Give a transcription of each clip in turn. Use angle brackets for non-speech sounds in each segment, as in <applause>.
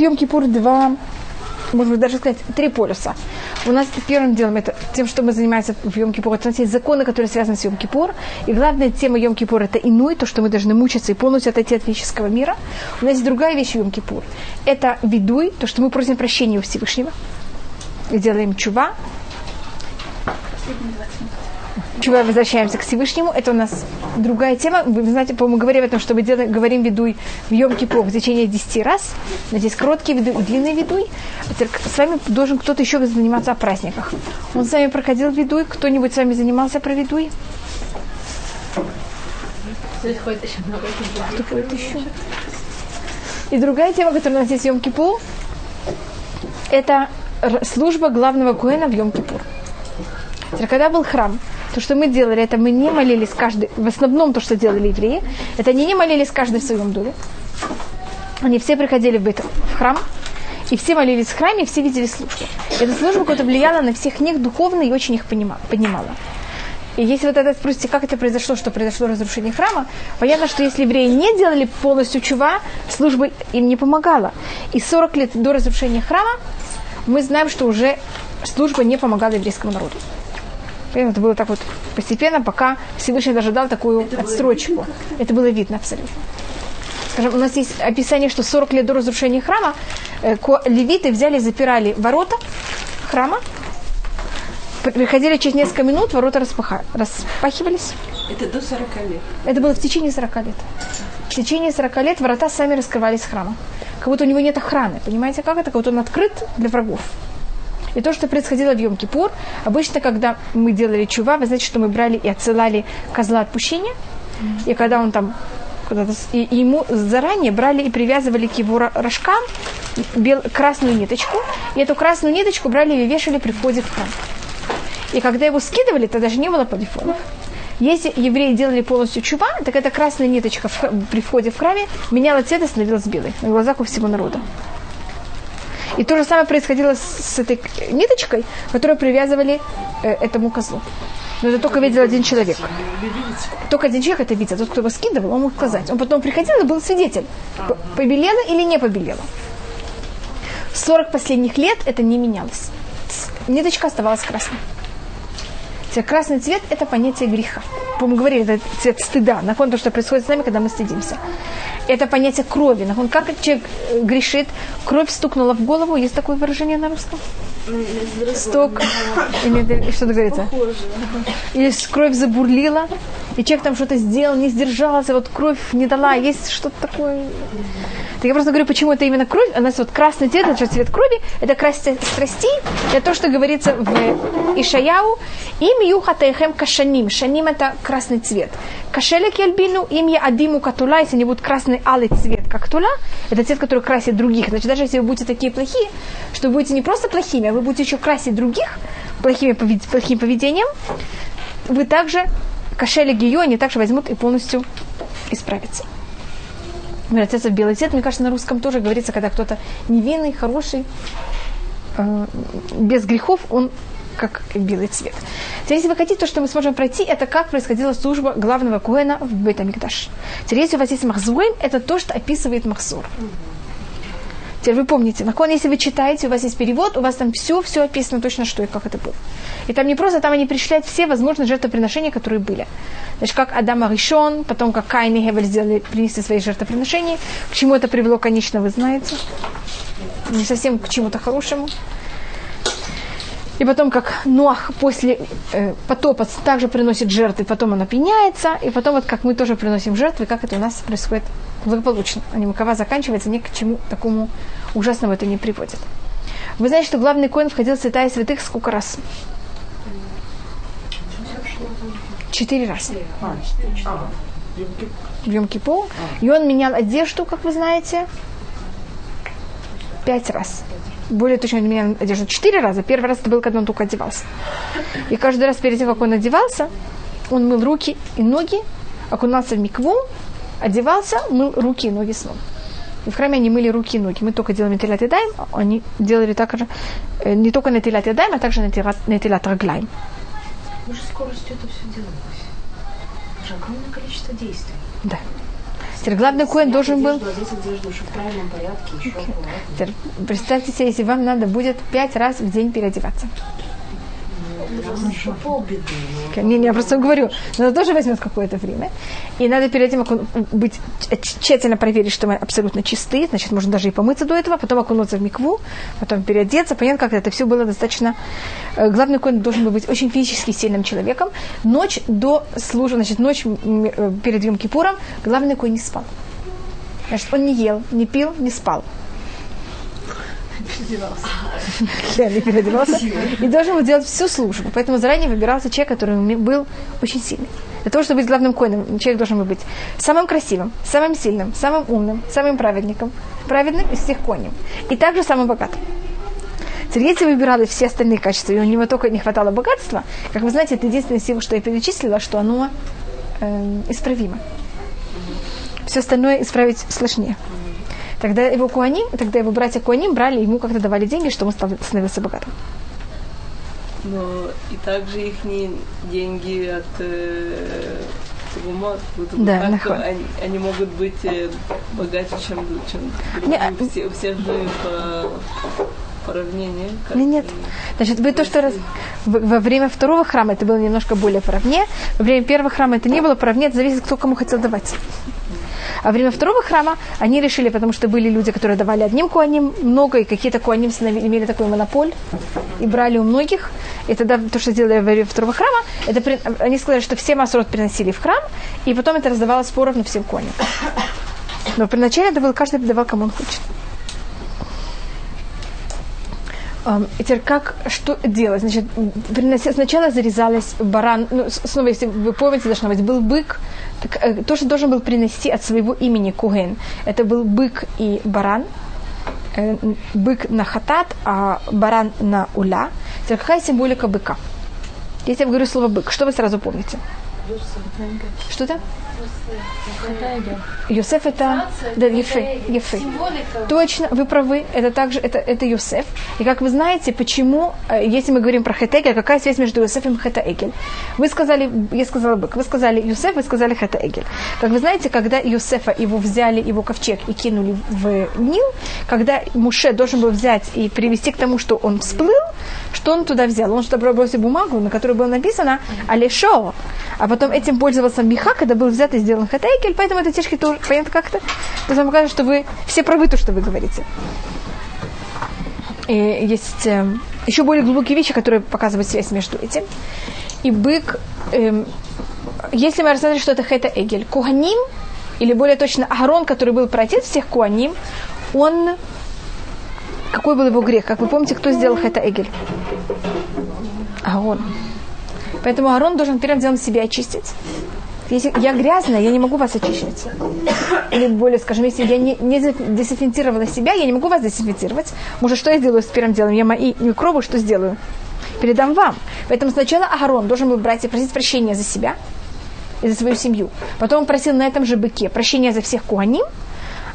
Йом-Кипур два, может быть, даже сказать, три полюса. У нас первым делом это тем, что мы занимаемся в Йом-Кипур. Это у нас есть законы, которые связаны с Йом-Кипур. И главная тема Йом-Кипур это иной, то, что мы должны мучиться и полностью отойти от физического мира. У нас есть другая вещь в Йом-Кипур. Это видуй, то, что мы просим прощения у Всевышнего. И делаем чува. Чува возвращаемся к Всевышнему. Это у нас другая тема. Вы знаете, по-моему, говорим о том, что мы делаем, говорим видуй в Йом Кипур в течение 10 раз. Здесь короткий видуй, длинный видуй. А с вами должен кто-то еще заниматься о праздниках. Он с вами проходил видуй? Кто-нибудь с вами занимался про видуй? Кто ходит еще? И другая тема, которая у нас есть в Йом Кипур, это служба главного Куэна в Йом Кипур. Когда был храм, то, что мы делали, это мы не молились каждый, в основном то, что делали евреи, это они не молились каждый в своем доме. Они все приходили в, быт, в храм, и все молились в храме, и все видели службу. Эта служба какая-то влияла на всех них духовно и очень их поднимала. И если вот это спросите, как это произошло, что произошло разрушение храма, понятно, что если евреи не делали полностью чува, служба им не помогала. И 40 лет до разрушения храма мы знаем, что уже служба не помогала еврейскому народу. Это было так вот постепенно, пока Всевышний даже дал такую это отстрочку. Было это было видно абсолютно. Скажем, у нас есть описание, что 40 лет до разрушения храма э, левиты взяли, запирали ворота храма, приходили через несколько минут, ворота распаха, распахивались. Это до 40 лет? Это было в течение 40 лет. В течение 40 лет ворота сами раскрывались храма. Как будто у него нет охраны. Понимаете, как это? Как будто он открыт для врагов. И то, что происходило в Йом-Кипур, обычно, когда мы делали чува, вы знаете, что мы брали и отсылали козла отпущения, и когда он там и ему заранее брали и привязывали к его рожкам бел, красную ниточку, и эту красную ниточку брали и вешали при входе в храм. И когда его скидывали, то даже не было полифонов. Если евреи делали полностью чува, так эта красная ниточка в, при входе в храме меняла цвет и становилась белой на глазах у всего народа. И то же самое происходило с, этой ниточкой, которую привязывали э, этому козлу. Но это только видел один человек. Только один человек это видел. Тот, кто его скидывал, он мог сказать. Он потом приходил и был свидетель. Побелело или не побелело. 40 последних лет это не менялось. Ниточка оставалась красной. Красный цвет – это понятие греха. Мы говорили, это цвет стыда, на фон то, что происходит с нами, когда мы стыдимся это понятие крови. Он как человек э, грешит, кровь стукнула в голову. Есть такое выражение на русском? Сток. Или что-то говорится? Или кровь забурлила, и человек там что-то сделал, не сдержался, вот кровь не дала. Есть что-то такое. Так я просто говорю, почему это именно кровь. У нас вот красный цвет, это цвет крови, это красть страсти, это то, что говорится в Ишаяу. Им юхатайхем кашаним. Шаним это красный цвет. Кашелек ельбину, им я адиму катула, если они будут красный алый цвет, как тула, это цвет, который красит других. Значит, даже если вы будете такие плохие, что вы будете не просто плохими, а вы будете еще красить других плохими, плохим поведением, вы также, кошели ее, они также возьмут и полностью исправятся. Превратятся в белый цвет. Мне кажется, на русском тоже говорится, когда кто-то невинный, хороший, э, без грехов, он как белый цвет. Теперь, если вы хотите, то, что мы сможем пройти, это как происходила служба главного Куэна в Бетамикдаш. Теперь, если у вас есть Махзуэм, это то, что описывает Махзур. Теперь вы помните, на кон, если вы читаете, у вас есть перевод, у вас там все, все описано точно, что и как это было. И там не просто, там они пришляют все возможные жертвоприношения, которые были. Значит, как Адам Аришон, потом как Каин и Хевель сделали, принесли свои жертвоприношения. К чему это привело, конечно, вы знаете. Не совсем к чему-то хорошему. И потом, как Ноах после э, потопа также приносит жертвы, потом он опьяняется, и потом вот как мы тоже приносим жертвы, как это у нас происходит благополучно. А не мукава заканчивается, ни к чему такому ужасному это не приводит. Вы знаете, что главный коин входил в святая святых сколько раз? Четыре раза. В Йом-Кипу. И он менял одежду, как вы знаете, пять раз более точно он менял одежду четыре раза. Первый раз это был, когда он только одевался. И каждый раз перед тем, как он одевался, он мыл руки и ноги, окунался в микву, одевался, мыл руки и ноги снова. И в храме они мыли руки и ноги. Мы только делаем нетилат ядаем, они делали так же, э, не только нетилат ядаем, а также нетилат раглаем. Уже скоростью это все делалось. Уже огромное количество действий. Да. Теперь главный коин должен был... Порядке. Теперь представьте себе, если вам надо будет пять раз в день переодеваться. Не, не, я просто говорю, но это тоже возьмет какое-то время. И надо перед этим быть тщ- тщательно проверить, что мы абсолютно чисты, значит, можно даже и помыться до этого, потом окунуться в микву, потом переодеться. Понятно, как это все было достаточно... э, Главный коин должен был быть очень физически сильным человеком. Ночь до службы, значит, ночь э, перед Йом Кипуром главный коин не спал. Значит, он не ел, не пил, не спал. <laughs> Да, не переодевался. И должен был делать всю службу. Поэтому заранее выбирался человек, который был очень сильный. Для того, чтобы быть главным коином, человек должен был быть самым красивым, самым сильным, самым умным, самым праведником, праведным из всех конем. И также самым богатым. Теперь, выбирали все остальные качества, и у него только не хватало богатства, как вы знаете, это единственное сила, что я перечислила, что оно эм, исправимо. Все остальное исправить сложнее. Тогда его куаним, тогда его братья куаним брали, ему как-то давали деньги, чтобы он становился богатым. Но и также их деньги от э, бы Да, как они, они могут быть э, богаче, чем, чем Не, другие. а- Все, у всех же по, по равнению. как Не, нет. и- Значит, вы то, что раз... во время второго храма это было немножко более поровне, во время первого храма это не было поровне, это зависит, кто кому хотел давать. А время второго храма они решили, потому что были люди, которые давали одним куаним много, и какие-то куаним имели такой монополь и брали у многих. И тогда то, что сделали во время второго храма, это при- они сказали, что все масрот приносили в храм, и потом это раздавалось поровну всем куаним. Но при начале это было, каждый давал, кому он хочет. Ам, и теперь как, что делать? Значит, сначала зарезалась баран, ну, снова, если вы помните, должно быть, был бык, так, э, то, что должен был принести от своего имени Куген, это был бык и баран, Э, бык на хатат, а баран на уля. Теперь какая символика быка? Если я говорю слово бык, что вы сразу помните? Что это? Да, Ефе, Ефе. Точно, вы правы, это также, это, это Йосеф. И как вы знаете, почему, э, если мы говорим про Хетегель, какая связь между Йосефом и Хетаэгель? Вы сказали, я сказала бык, вы сказали Йосеф, вы сказали Хетаэгель. Как вы знаете, когда Йосефа его взяли, его ковчег и кинули в Нил, когда Муше должен был взять и привести к тому, что он всплыл, что он туда взял? Он что бросил бумагу, на которой было написано Алешо. А потом этим пользовался Миха, когда был взят и сделан Хатайкель, поэтому это тяжкий тоже, понятно как-то? То есть вам кажется, что вы все правы, то, что вы говорите. И есть э, еще более глубокие вещи, которые показывают связь между этим. И бык, эм, если мы рассмотрим, что это Хета Эгель, Куаним, или более точно Агарон, который был протец всех Куаним, он какой был его грех? Как вы помните, кто сделал Хета Эгель? Аарон. Поэтому Аарон должен первым делом себя очистить. Если я грязная, я не могу вас очищать. Или более, скажем, если я не, не дезинфицировала себя, я не могу вас дезинфицировать. Может, что я сделаю с первым делом? Я мои микробы что сделаю? Передам вам. Поэтому сначала Аарон должен был брать и просить прощения за себя и за свою семью. Потом он просил на этом же быке прощения за всех куаним,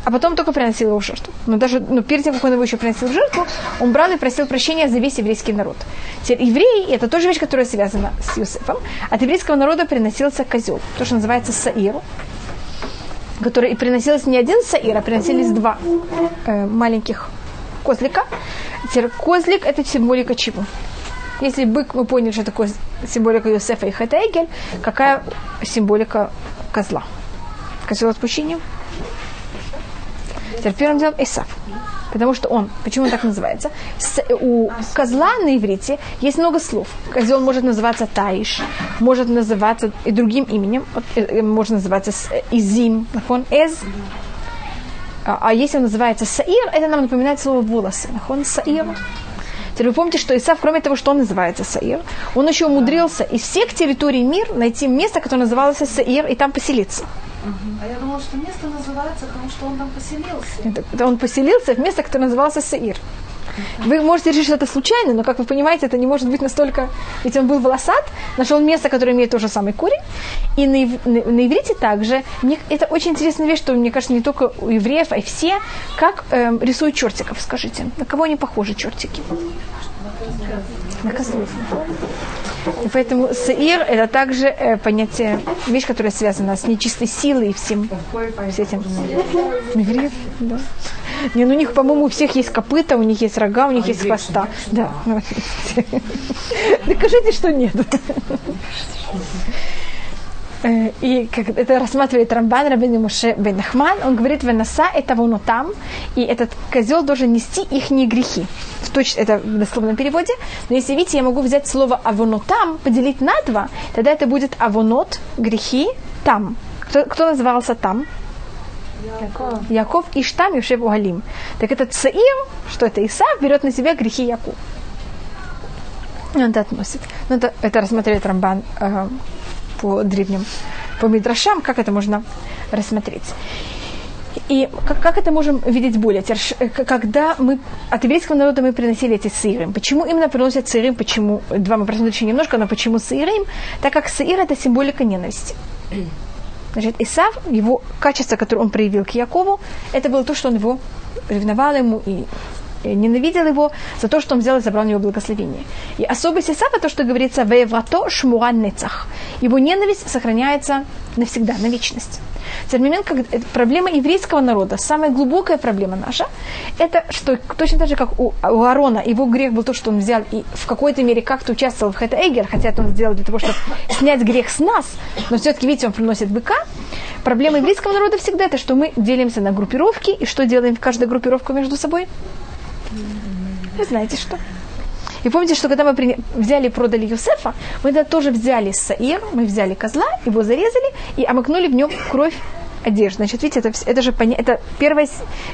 а потом только приносил его в жертву. Но даже ну, перед тем, как он его еще приносил в жертву, он брал и просил прощения за весь еврейский народ. Теперь евреи, это тоже вещь, которая связана с Юсефом, от еврейского народа приносился козел, то, что называется саир, который и приносилось не один саир, а приносились два э, маленьких козлика. Теперь козлик – это символика чего? Если бык, мы поняли, что такое символика Юсефа и Хатаэгель, какая символика козла? Козел отпущения? Теперь первым делом Исав. Потому что он, почему он так называется? С, у козла на иврите есть много слов. Козел может называться Таиш, может называться и другим именем, вот, э, э, может называться э, Изим, он Эз. А, а если он называется Саир, это нам напоминает слово волосы. Он Саир. Теперь вы помните, что Исав, кроме того, что он называется Саир, он еще умудрился из всех территорий мира найти место, которое называлось Саир, и там поселиться. А я думала, что место называется, потому что он там поселился. Это- он поселился в место, которое назывался Саир. Вы можете решить, что это случайно, но, как вы понимаете, это не может быть настолько... Ведь он был волосат, нашел место, которое имеет тот же самый корень. И на, ив- на- на иврите также... мне- это очень интересная вещь, что, мне кажется, не только у евреев, а и все, как эм, рисуют чертиков, скажите. На кого они похожи, чертики? На козлов. И поэтому саир – это также э, понятие, вещь, которая связана с нечистой силой и всем, с этим. Да. Не, ну у них, по-моему, у всех есть копыта, у них есть рога, у них есть хвоста. Да. <laughs> Докажите, что нет. Э, и как это рассматривает Рамбан Рабин Муше бен Нахман, он говорит, Венаса это воно там, и этот козел должен нести их не грехи. Точно, это в дословном переводе. Но если видите, я могу взять слово авонотам, поделить на два, тогда это будет авонот, грехи, там. Кто, кто назывался там? Яков. Яков и Штам Юшев Угалим. Так этот Саир, что это Исав, берет на себя грехи. И он это относит. Ну, это, это рассмотрели Рамбан э, по древним, по Мидрашам, как это можно рассмотреть. И как, как это можем видеть более? Э, когда мы от еврейского народа мы приносили эти сырым. Почему именно приносят сырым? Почему? Два мы просмотрим еще немножко, но почему сырым? Так как сыр это символика ненависти. Значит, Исав, его качество, которое он проявил к Якову, это было то, что он его ревновал ему и ненавидел его за то, что он взял и забрал у него благословение. И особость Исафа, то, что говорится, «Вееврато шмуран нецах». Его ненависть сохраняется навсегда, на вечность. Тот момент, как проблема еврейского народа, самая глубокая проблема наша, это что точно так же, как у, у Аарона, его грех был то, что он взял и в какой-то мере как-то участвовал в Хэта Эгер, хотя это он сделал для того, чтобы снять грех с нас, но все-таки, видите, он приносит быка. Проблема еврейского народа всегда это, что мы делимся на группировки, и что делаем в каждой группировке между собой? Вы знаете что? И помните, что когда мы взяли и продали Юсефа, мы тогда тоже взяли Саир, мы взяли козла, его зарезали и омыкнули в нем кровь одежды. Значит, видите, это, это же это первая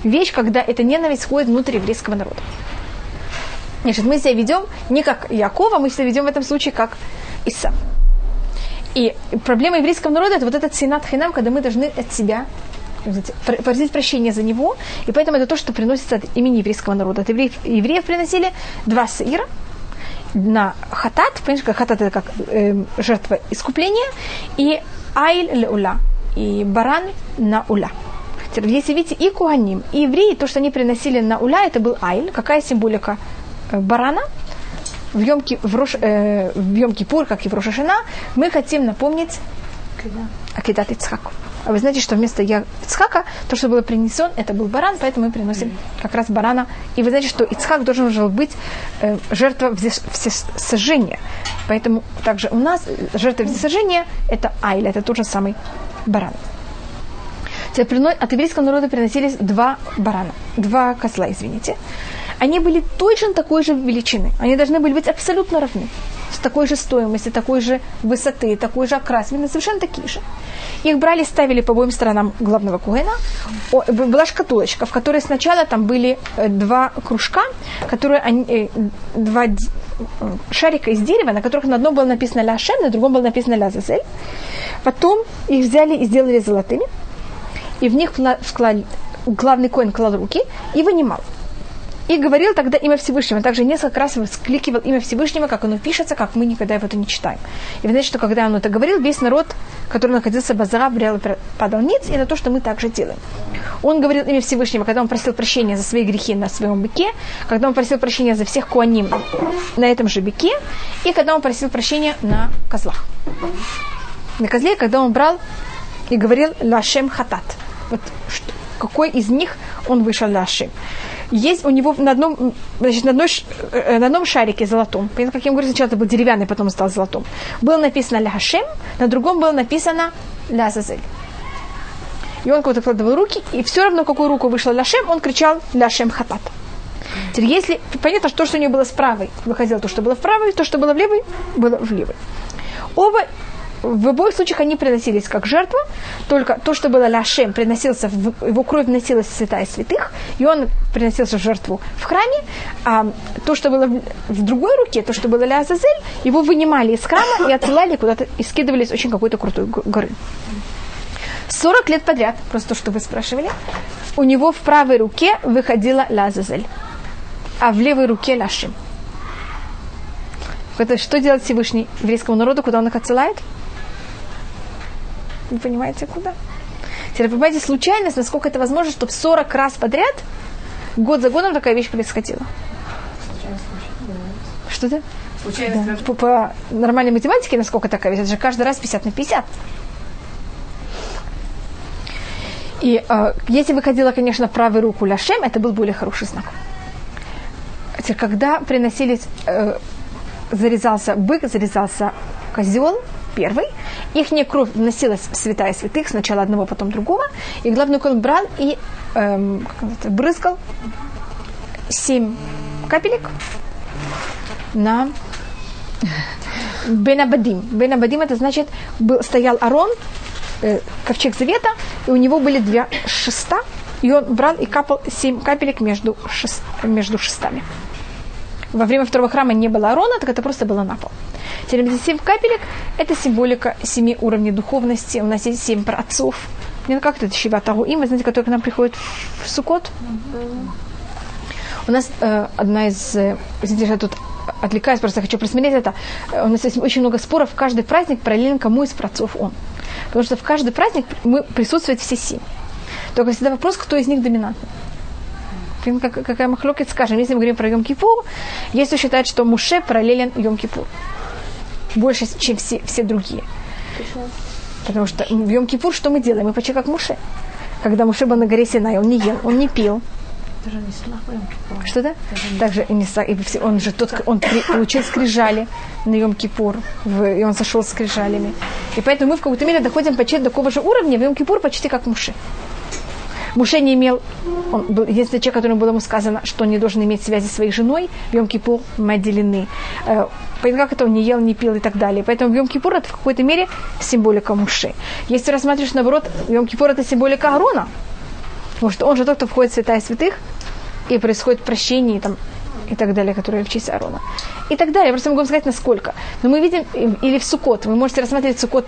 вещь, когда эта ненависть входит внутрь еврейского народа. Значит, мы себя ведем не как Якова, мы себя ведем в этом случае как Иса. И проблема еврейского народа это вот этот синат хинам, когда мы должны от себя просить прощения за него, и поэтому это то, что приносится от имени еврейского народа. От евреев, евреев приносили два сыра на хатат, понимаешь, как хатат это как э, жертва искупления, и айль леула, и баран на уля. Если видите, и куаним, и евреи, то, что они приносили на уля, это был айль. Какая символика э, барана? В Йом, в, Рош, э, в Йом Кипур, как и в Рошашина, мы хотим напомнить Акидат Ицхаку. А вы знаете, что вместо Ицхака, то, что было принесен, это был баран, поэтому мы приносим как раз барана. И вы знаете, что Ицхак должен был быть э, жертва всесожжения. Поэтому также у нас жертва всесожжения – это айля, это тот же самый баран. От еврейского народа приносились два барана, два козла, извините. Они были точно такой же величины. Они должны были быть абсолютно равны. С такой же стоимостью, такой же высоты, такой же окрасины, совершенно такие же. Их брали, ставили по обоим сторонам главного кугена. Была шкатулочка, в которой сначала там были э, два кружка, которые они, э, два шарика из дерева, на которых на одном было написано ля Шем, на другом было написано ля Зазель. Потом их взяли и сделали золотыми, и в них вклали, главный коин клал руки и вынимал и говорил тогда имя Всевышнего. Также несколько раз воскликивал имя Всевышнего, как оно пишется, как мы никогда его не читаем. И вы знаете, что когда он это говорил, весь народ, который находился в Базара, брал падал ниц, и это то, что мы также делаем. Он говорил имя Всевышнего, когда он просил прощения за свои грехи на своем быке, когда он просил прощения за всех куаним на этом же быке, и когда он просил прощения на козлах. На козле, когда он брал и говорил «Лашем хатат». Вот что, какой из них он вышел Лашем есть у него на одном, значит, на, одной, э, на одном шарике золотом, понятно, как я говорю, сначала это был деревянный, потом стал золотом, было написано «Ля Хашем», на другом было написано «Ля Зазель». И он кого-то вкладывал руки, и все равно, какую руку вышла Ляшем, он кричал Ляшем Хатат. Теперь, если понятно, что то, что у него было с правой, выходило то, что было в правой, то, что было в левой, было в левой. Оба в обоих случаях они приносились как жертва, только то, что было ляшем, приносился, в, его кровь вносилась в святая святых, и он приносился в жертву в храме, а то, что было в, в другой руке, то, что было ля Азазель, его вынимали из храма и отсылали куда-то, и скидывали с очень какой-то крутой горы. 40 лет подряд, просто то, что вы спрашивали, у него в правой руке выходила Лазазель, а в левой руке Лашим. Это что делать Всевышний еврейскому народу, куда он их отсылает? Вы понимаете, куда? Теперь вы понимаете случайность, насколько это возможно, чтобы 40 раз подряд, год за годом такая вещь происходила. Что это? Получается, По, по нормальной математике, насколько такая, это же каждый раз 50 на 50. И э, если выходила, конечно, правой руку Ляшем, это был более хороший знак. Когда приносились, э, зарезался бык, зарезался козел, первый, их кровь вносилась в святая святых, сначала одного, потом другого, и главный он брал и эм, брызгал семь капелек на <laughs> Бенабадим. Бенабадим это значит, был, стоял Арон, э, ковчег завета, и у него были две шеста, и он брал и капал семь капелек между, шест, между шестами. Во время второго храма не было Арона, так это просто было на пол. Теперь семь капелек – это символика семи уровней духовности. У нас есть семь праотцов. Ну как это Шива Тагуим, вы знаете, который к нам приходит в Сукот? У нас э, одна из... Э, извините, я тут отвлекаюсь, просто хочу просмотреть это. Э, у нас есть очень много споров. Каждый праздник параллельно кому из працов он. Потому что в каждый праздник мы присутствуют все семь. Только всегда вопрос, кто из них доминантный. Как, какая махлокет, скажем, если мы говорим про Йом-Кипур, есть кто считает, что Муше параллелен Йом-Кипур. Больше, чем все, все другие. Потому что в Йом-Кипур что мы делаем? Мы почти как Муше. Когда Муше был на горе Синай, он не ел, он не пил, слабым. что да? Также не, он же тот, он получил скрижали на Йом Кипур, в- и он сошел с скрижалями. И поэтому мы в какой-то мере доходим почти до такого же уровня, в Йом Кипур почти как Муше. Муше не имел, он был единственный человек, которому было ему сказано, что он не должен иметь связи со своей женой, в Йом Кипур мы отделены. Э, Поэтому как это он не ел, не пил и так далее. Поэтому Йом это в какой-то мере символика Муше. Если рассматриваешь наоборот, Йом это символика Аарона, Потому что он же тот, кто входит в святая святых, и происходит прощение там, и так далее, которые в честь Аарона. И так далее. Просто могу вам сказать, насколько. Но мы видим, или в Сукот, вы можете рассматривать Сукот,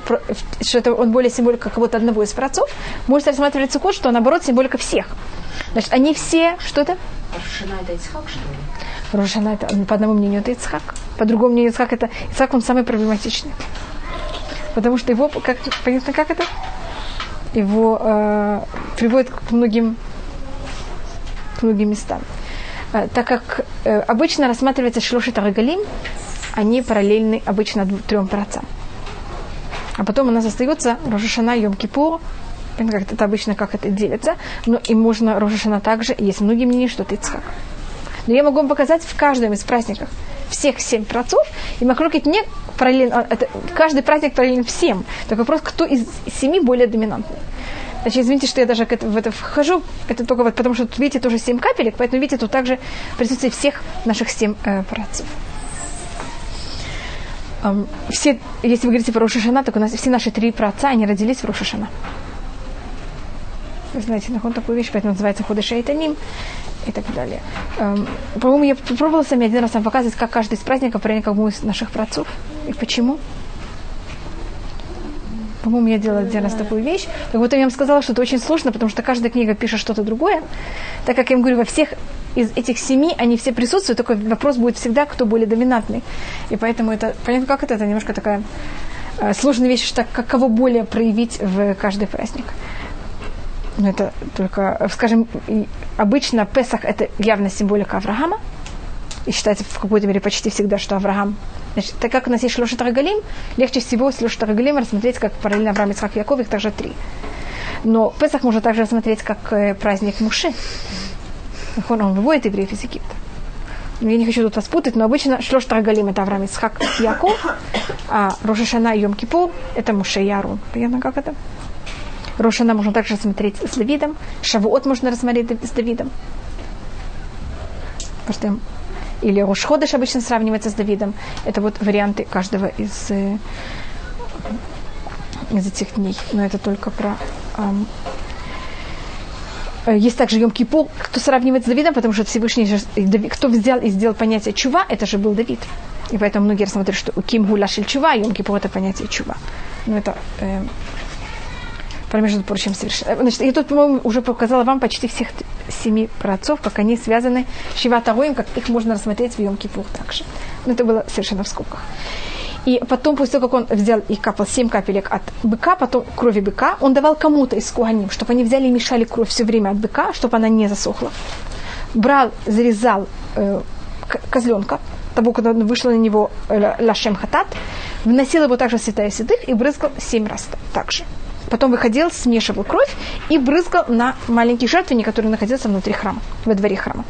что это он более символика кого-то одного из працов, можете рассматривать Сукот, что наоборот символика всех. Значит, они все, что это? Шина это Ицхак, что ли? Рошана, это, по одному мнению, это Ицхак. По другому мнению, Ицхак, это Ицхак, он самый проблематичный. Потому что его, как, понятно, как это? Его э, приводит к многим, к многим местам. Э, так как э, обычно рассматривается Шлошит Арагалим, они параллельны обычно трем працам. А потом у нас остается Рожешана, Йом Кипур, Понятно, как это обычно как это делится, но и можно Рожешана также, есть многие мнения, что это Ицхак. Но я могу вам показать в каждом из праздников всех семь працов, и Махлокит не параллельно, а, каждый праздник параллелен всем. Только вопрос, кто из семи более доминантный. Значит, извините, что я даже в это вхожу, это только вот потому, что тут, видите, тоже семь капелек, поэтому, видите, тут также присутствие всех наших семь э, працов. Ам, все, если вы говорите про Рошашана, так у нас все наши три праотца, они родились в Рошашана. Вы знаете, нахон такую вещь, поэтому называется Ходыша и Таним и так далее. Эм, по-моему, я пробовала сами один раз вам показывать, как каждый из праздников проник как из наших працов. И почему? По-моему, я делала один раз такую вещь. Так вот, я вам сказала, что это очень сложно, потому что каждая книга пишет что-то другое. Так как я вам говорю, во всех из этих семи они все присутствуют, только вопрос будет всегда, кто более доминантный. И поэтому это, понятно, как это, это немножко такая э, сложная вещь, что как кого более проявить в каждый праздник. Но это только, э, скажем, обычно Песах это явно символика Авраама. И считается в какой-то мере почти всегда, что Авраам. Значит, так как у нас есть Шлошет Рагалим, легче всего Шлошет Рагалим рассмотреть как параллельно Авраам, Исхак, Яков, их также три. Но Песах можно также рассмотреть как э, праздник Муши. Он, он выводит евреев из Египта. Я не хочу тут вас путать, но обычно Шлош Тарагалим это Авраам, Исхак, Яков, а Рошашана и Йом Кипур это Муше и Арун. Понятно, как это? Рошана можно также рассмотреть с Давидом, Шавуот можно рассмотреть с Давидом. Потому что или Рошходыш обычно сравнивается с Давидом. Это вот варианты каждого из, э, из этих дней. Но это только про... ам, Э, Есть также Йом Кипур, кто сравнивает с Давидом, потому что Всевышний Дави- кто взял и сделал понятие чува, это же был Давид. И поэтому многие рассматривают, что у Ким Гуля Шель Чува, Йом Кипур это понятие чува. Но это э, про между прочим совершенно. Значит, я тут, по-моему, уже показала вам почти всех семи праотцов, как они связаны с Шива Тароем, как их можно рассмотреть в Йом Кипур также. Но это было совершенно в скобках. И потом, после того, как он взял и капал семь капелек от быка, потом крови быка, он давал кому-то из куаним, чтобы они взяли и мешали кровь все время от быка, чтобы она не засохла. Брал, зарезал э, козленка, того, когда вышла на него э, Лашем Хатат, вносил его также в святая святых и брызгал семь раз также. Потом выходил, смешивал кровь и брызгал на маленький жертвенник, который находился внутри храма, во дворе храма.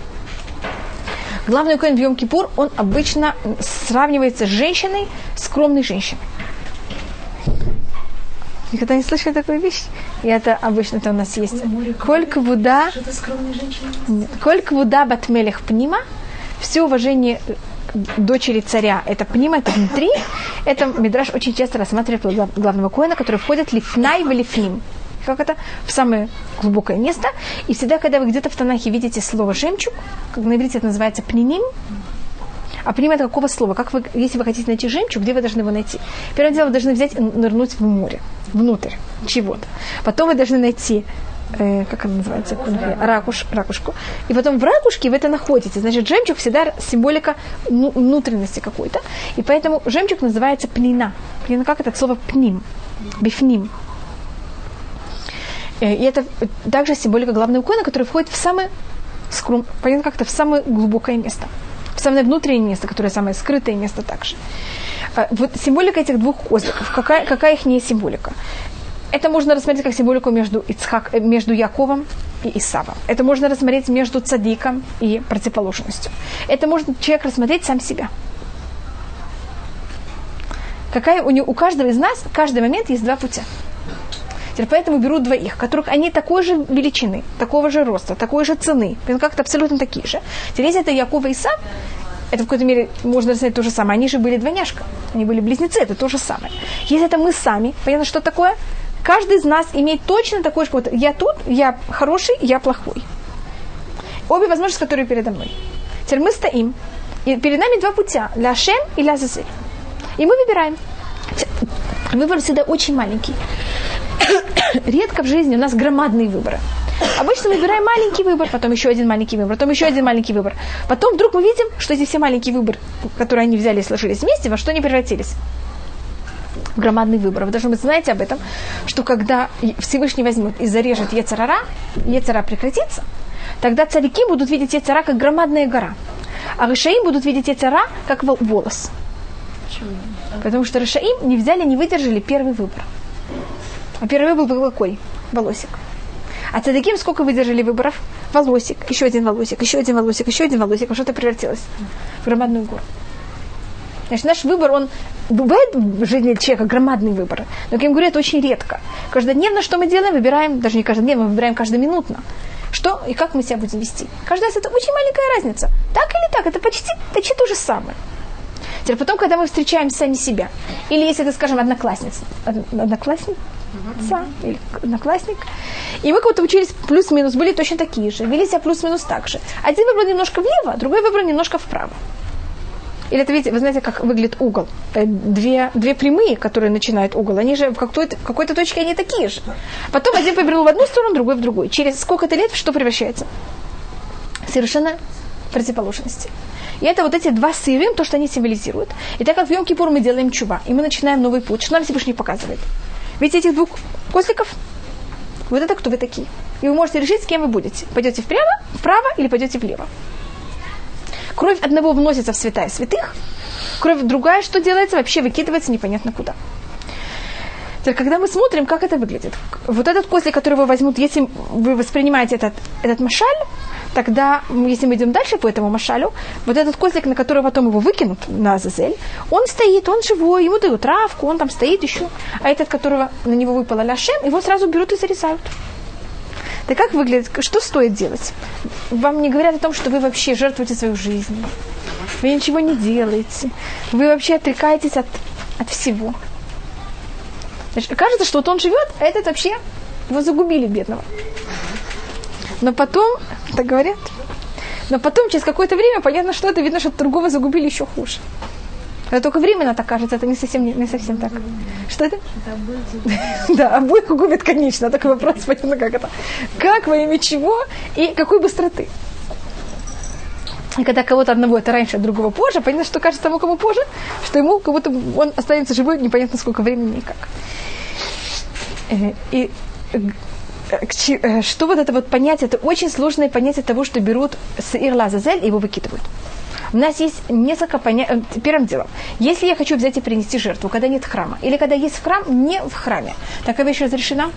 Главный коин в Йом Кипур, он обычно сравнивается с женщиной, скромной женщиной. Никогда не слышали такую вещь? И это обычно это у нас есть. Коль квуда... Коль квуда батмелех пнима, все уважение дочери царя, это пнима, это внутри, это Мидраш очень часто рассматривает главного коина, который входит лифнай в лифним. Как это? В самое глубокое место. И всегда, когда вы где-то в Танахе видите слово «жемчуг», как на иврите это называется «пниним», а пним это какого слова? Как вы, если вы хотите найти жемчуг, где вы должны его найти? Первое дело, вы должны взять и нырнуть в море, внутрь чего-то. Потом вы должны найти э, как она называется, ракуш, ракушку. И потом в ракушке вы это находите. Значит, жемчуг всегда символика ну, внутренности какой-то. И поэтому жемчуг называется пнина. Пнина, как это слово пним? Бифним. Э, и это также символика главного коина, который входит в самое скрум, понятно, как-то в самое глубокое место. В самое внутреннее место, которое самое скрытое место также. Э, вот символика этих двух козликов, какая, какая их не символика? Это можно рассмотреть как символику между, Ицхак, э, между Яковом и Исавом. Это можно рассмотреть между цадиком и противоположностью. Это может человек рассмотреть сам себя. Какая у, него, у каждого из нас, каждый момент есть два путя. Теперь поэтому берут двоих, которых они такой же величины, такого же роста, такой же цены, как-то абсолютно такие же. Теперь если это Яков и Исав, это в какой-то мере можно рассмотреть то же самое. Они же были двойняшка, они были близнецы, это то же самое. Если это мы сами, понятно, что такое? Каждый из нас имеет точно такой же, вот я тут, я хороший, я плохой. Обе возможности, которые передо мной. Теперь мы стоим, и перед нами два путя, ля Шем и ля Зазель. И мы выбираем. Выбор всегда очень маленький. <coughs> Редко в жизни у нас громадные выборы. Обычно мы выбираем маленький выбор, потом еще один маленький выбор, потом еще один маленький выбор. Потом вдруг мы видим, что эти все маленькие выборы, которые они взяли и сложились вместе, во что они превратились громадный выбор. Вы должны быть знаете об этом, что когда Всевышний возьмет и зарежет Ецарара, Ецара прекратится, тогда царики будут видеть Ецара как громадная гора. А Рашаим будут видеть Ецара как волос. Почему? Потому что Рашаим не взяли, не выдержали первый выбор. А первый выбор был какой? Волосик. А цадыким сколько выдержали выборов? Волосик, еще один волосик, еще один волосик, еще один волосик. А что-то превратилось в громадную гору. Значит, наш выбор, он бывает в жизни человека громадный выбор, но, как я говорю, это очень редко. Каждодневно что мы делаем? Выбираем, даже не каждодневно, мы выбираем каждоминутно. Что и как мы себя будем вести. Каждый раз это очень маленькая разница. Так или так, это почти, почти то же самое. Теперь потом, когда мы встречаем сами себя, или если это, скажем, одноклассница, одноклассник, или одноклассник. И мы как-то учились плюс-минус, были точно такие же, вели себя плюс-минус так же. Один выбрал немножко влево, другой выбрал немножко вправо. Или это, видите, вы знаете, как выглядит угол. Э, две, две прямые, которые начинают угол, они же в какой-то, в какой-то точке они такие же. Потом один повернул в одну сторону, другой в другую. Через сколько-то лет что превращается? Совершенно противоположности. И это вот эти два сырым, то, что они символизируют. И так как в Йом-Кипур мы делаем чува, и мы начинаем новый путь, что нам Всевышний показывает? Видите этих двух козликов? Вот это кто вы такие. И вы можете решить, с кем вы будете. Пойдете вправо, вправо или пойдете влево. Кровь одного вносится в святая святых, кровь другая, что делается, вообще выкидывается непонятно куда. Теперь, когда мы смотрим, как это выглядит, вот этот козлик, который вы возьмут, если вы воспринимаете этот, этот машаль, тогда, если мы идем дальше по этому машалю, вот этот козлик, на который потом его выкинут на Азазель, он стоит, он живой, ему дают травку, он там стоит еще. А этот, которого на него выпало ляшем, его сразу берут и зарезают. Так как выглядит, что стоит делать? Вам не говорят о том, что вы вообще жертвуете свою жизнь. Вы ничего не делаете. Вы вообще отрекаетесь от, от всего. Значит, кажется, что вот он живет, а этот вообще его загубили, бедного. Но потом, так говорят, но потом, через какое-то время, понятно, что это видно, что другого загубили еще хуже. Это только временно так кажется, это не совсем, не совсем так. Что это? <laughs> Да, обоих губит, конечно. Такой вопрос, понятно, как это. Как, во имя чего и какой быстроты. И когда кого-то одного это раньше, а другого позже, понятно, что кажется тому, кому позже, что ему как будто он останется живой непонятно сколько времени и как. Э, и э, э, что вот это вот понятие, это очень сложное понятие того, что берут с Ирлазазель и его выкидывают. У нас есть несколько понятий. Первым делом, если я хочу взять и принести жертву, когда нет храма, или когда есть храм, не в храме, такая вещь разрешена?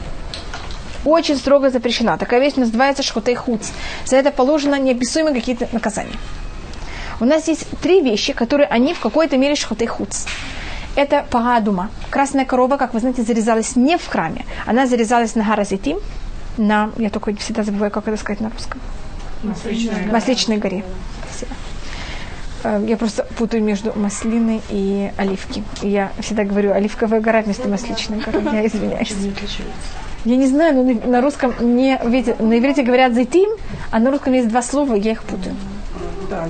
Очень строго запрещена. Такая вещь называется шхутей хуц. За это положено неописуемые какие-то наказания. У нас есть три вещи, которые они в какой-то мере шхутей хуц. Это парадума. Красная корова, как вы знаете, зарезалась не в храме. Она зарезалась на Харазитим, на, я только всегда забываю, как это сказать на русском. Масличной, Масличной горе. Э, я просто путаю между маслиной и оливки. Я всегда говорю оливковая гора вместо масличной горы. Я извиняюсь. Я не знаю, но на русском не, видите, на иврите говорят зайтим, а на русском есть два слова, я их путаю. Да,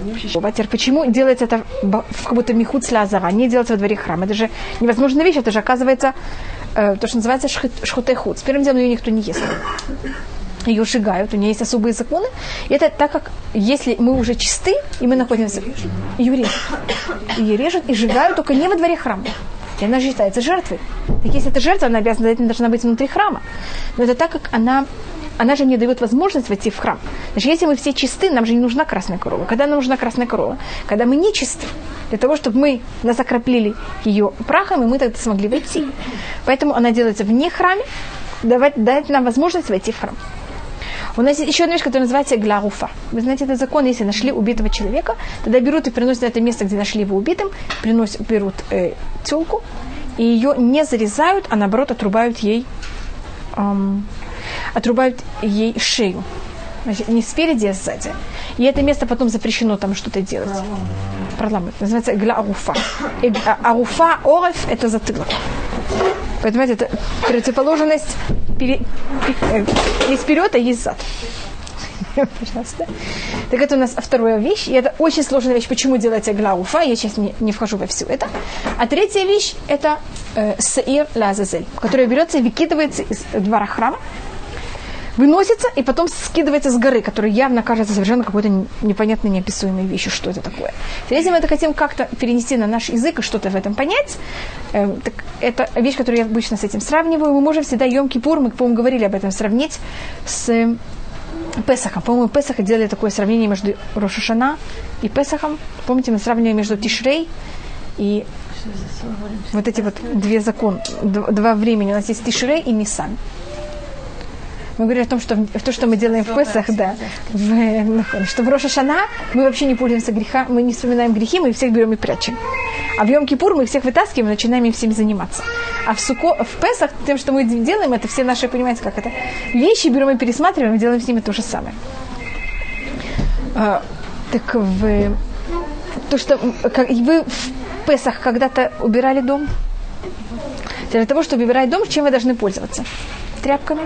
почему делается это в как будто михут слязара, не делается во дворе храма? Это же невозможная вещь, это же оказывается э, то, что называется шхутехут. С первым делом ее никто не ест ее сжигают, у нее есть особые законы. И это так как, если мы уже чисты, и мы находимся... Ее режут. Ее режут и сжигают только не во дворе храма. И она считается жертвой. Так если это жертва, она обязана, должна быть внутри храма. Но это так как она она же мне дает возможность войти в храм. Значит, если мы все чисты, нам же не нужна красная корова. Когда нам нужна красная корова? Когда мы не чисты. Для того, чтобы мы нас окропили ее прахом, и мы тогда смогли войти. Поэтому она делается вне храме, давать, дать нам возможность войти в храм. У нас есть еще одна вещь, которая называется гляруфа. Вы знаете, это закон, если нашли убитого человека, тогда берут и приносят на это место, где нашли его убитым, приносят, берут э, телку, и ее не зарезают, а наоборот отрубают ей, эм, отрубают ей шею. Значит, не спереди, а сзади. И это место потом запрещено там что-то делать. Проламывать. Называется гляруфа. И аруфа, ореф – это затылок. Понимаете, это противоположность пере, есть вперед, а есть зад. Пожалуйста. Так это у нас вторая вещь, и это очень сложная вещь, почему делать глауфа, я сейчас не, не вхожу во все это. А третья вещь – это э, саир лазазель, которая берется и выкидывается из двора храма, выносится и потом скидывается с горы, которая явно кажется совершенно какой-то непонятной, неописуемой вещью. Что это такое? Если мы это хотим как-то перенести на наш язык и что-то в этом понять, э, так это вещь, которую я обычно с этим сравниваю. Мы можем всегда Йом Кипур, мы, по-моему, говорили об этом, сравнить с Песахом. По-моему, Песаха делали такое сравнение между Рошашана и Песахом. Помните, мы сравнивали между Тишрей и вот эти вот две законы, два времени. У нас есть Тишрей и Нисан. Мы говорим о том, что то, что мы делаем в Песах, да, в, что в Роша Шана мы вообще не пользуемся греха, мы не вспоминаем грехи, мы всех берем и прячем. А в Йом-Кипур мы всех вытаскиваем и начинаем им всеми заниматься. А в, Суко, в Песах тем, что мы делаем, это все наши, понимаете, как это, вещи берем и пересматриваем, и делаем с ними то же самое. А, так в, то, что как, вы в Песах когда-то убирали дом, для того, чтобы убирать дом, чем вы должны пользоваться? Тряпками.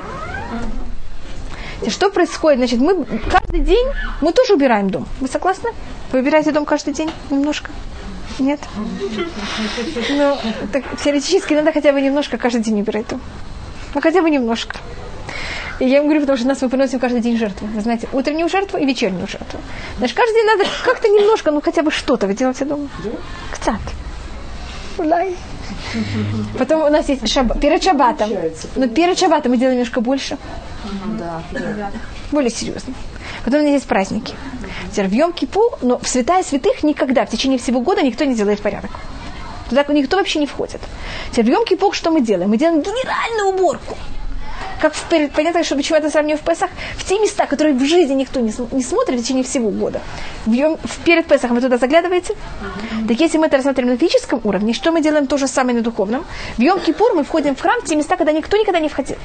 Что происходит? Значит, мы каждый день, мы тоже убираем дом. Вы согласны? Вы убираете дом каждый день немножко? Нет? Ну, так, теоретически надо хотя бы немножко каждый день убирать дом. Ну, хотя бы немножко. И я им говорю, потому что нас мы приносим каждый день жертву. Вы знаете, утреннюю жертву и вечернюю жертву. Значит, каждый день надо как-то немножко, ну хотя бы что-то вы делаете дома. Кцат. Лай. Потом у нас есть шаб... перед шабатом. Но перед шабатом мы делаем немножко больше. Да. Более серьезно. Потом у нас есть праздники. В Йом Кипу, но в святая святых никогда, в течение всего года никто не делает порядок. Туда никто вообще не входит. Теперь в Йом Кипу что мы делаем? Мы делаем генеральную уборку как в, понятно, что почему это сравниваю в Песах, в те места, которые в жизни никто не, не смотрит в течение всего года. В, в, перед Песахом вы туда заглядываете? Mm-hmm. Так если мы это рассматриваем на физическом уровне, что мы делаем то же самое на духовном? В Йом-Кипур мы входим в храм в те места, когда никто никогда не входил.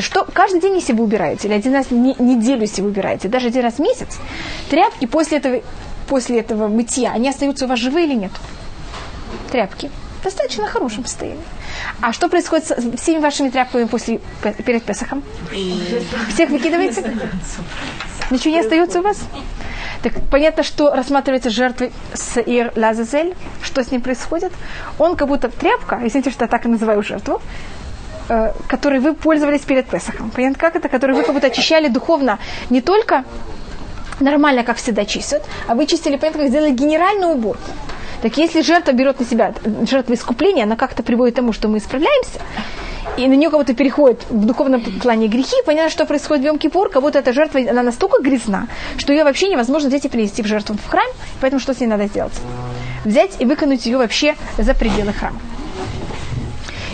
Что каждый день, если вы убираете, или один раз в неделю, если вы убираете, даже один раз в месяц, тряпки после этого, после этого мытья, они остаются у вас живые или нет? Тряпки. Достаточно хорошем состоянии. А что происходит с всеми вашими тряпками после, перед Песохом? Всех выкидываете? Ничего не остается у вас? Так понятно, что рассматривается жертвой Саир Лазазель. Что с ним происходит? Он как будто тряпка, извините, что я так и называю жертву, э, которой вы пользовались перед Песохом. Понятно, как это? Который вы как будто очищали духовно не только нормально, как всегда чистят, а вы чистили, понятно, как сделали генеральную уборку. Так если жертва берет на себя жертва искупления, она как-то приводит к тому, что мы исправляемся. и на нее кого-то переходит в духовном плане грехи, понятно, что происходит в Йом-Кипур, будто эта жертва, она настолько грязна, что ее вообще невозможно взять и принести в жертву в храм, поэтому что с ней надо сделать? Взять и выкинуть ее вообще за пределы храма.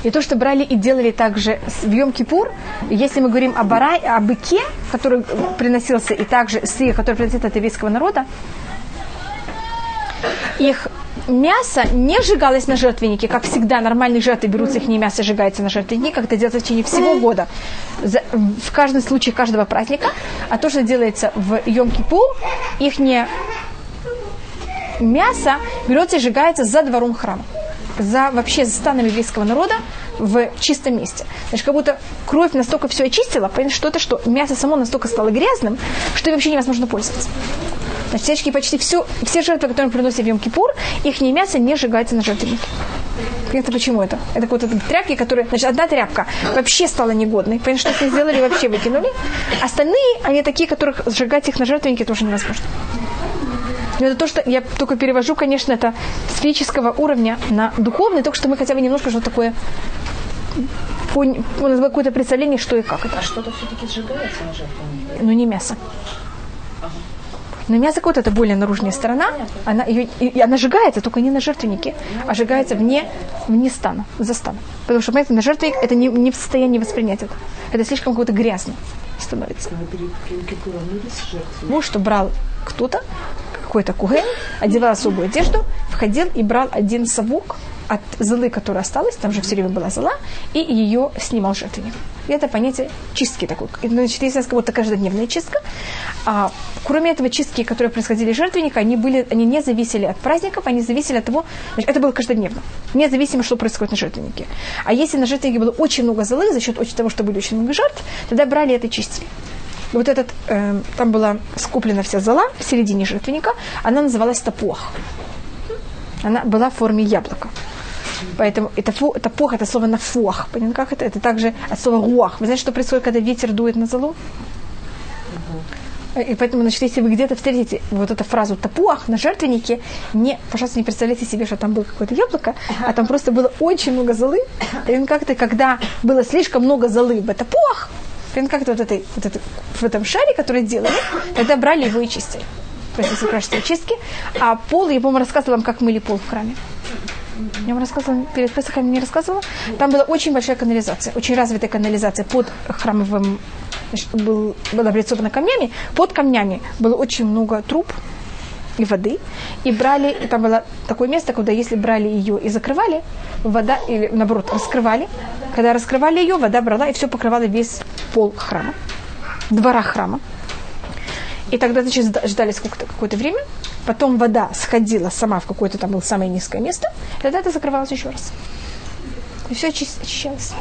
И то, что брали и делали также в Йом-Кипур, если мы говорим о, барай, о быке, который приносился, и также сыр, который приносится от еврейского народа, их мясо не сжигалось на жертвеннике, как всегда нормальные жертвы берутся, их не мясо сжигается на жертвеннике, как это делается в течение всего года, в каждом случае каждого праздника, а то, что делается в Йом-Кипур, их не мясо берется и сжигается за двором храма за вообще за станом еврейского народа в чистом месте. Значит, как будто кровь настолько все очистила, понятно, что это что? Мясо само настолько стало грязным, что им вообще невозможно пользоваться. Значит, всячески почти все, все жертвы, которые мы приносим в Йом-Кипур, их мясо не сжигается на жертвеннике. Понятно, почему это? Это вот эти тряпки, которые... Значит, одна тряпка вообще стала негодной. Понятно, что с ней сделали, вообще выкинули. Остальные, они такие, которых сжигать их на жертвеннике тоже невозможно. Но это то, что я только перевожу, конечно, это с физического уровня на духовный, только что мы хотя бы немножко что такое какое-то представление, что и как это. А что-то все-таки сжигается на жертвеннике? Ну, не мясо. Но мясо вот это более наружная сторона, она, ее, и она сжигается, только не на жертвеннике, а сжигается вне, вне стана, за стан. Потому что, понимаете, на жертвенник это не, не в состоянии воспринять это. Это слишком какое-то грязно становится. Муж, что брал кто-то, какой-то куген, одевал особую одежду, входил и брал один совок от золы, которая осталась, там же все время была зола, и ее снимал жертвенник. Это понятие чистки такой. Значит, если как будто каждодневная чистка. А, кроме этого, чистки, которые происходили жертвенника, они, были, они не зависели от праздников, они зависели от того, значит, это было каждодневно, независимо, что происходит на жертвеннике. А если на жертвеннике было очень много золы, за счет того, что были очень много жертв, тогда брали это чистили вот этот, э, там была скуплена вся зола в середине жертвенника, она называлась топох. Она была в форме яблока. Поэтому это фу, топох, это слово на фуах. Понятно, как это? Это также от слова руах. Вы знаете, что происходит, когда ветер дует на золу? И поэтому, значит, если вы где-то встретите вот эту фразу «тапуах» на жертвеннике, не, пожалуйста, не представляйте себе, что там было какое-то яблоко, а там просто было очень много золы. И как-то, когда было слишком много золы в тапуах, как-то вот, этой, вот этой, в этом шаре, который делали, тогда брали его и чистили. Процесс качества чистки. А пол, я, по-моему, рассказывала вам, как мыли пол в храме. Я вам рассказывала, перед Песохом не рассказывала. Там была очень большая канализация, очень развитая канализация под храмовым, был, была облицована камнями. Под камнями было очень много труб, и воды, и брали, и там было такое место, куда если брали ее и закрывали, вода, или наоборот, раскрывали, когда раскрывали ее, вода брала и все покрывала весь пол храма, двора храма. И тогда, значит, ждали сколько-то, какое-то время, потом вода сходила сама в какое-то там было самое низкое место, и тогда это закрывалось еще раз. И все очищалось.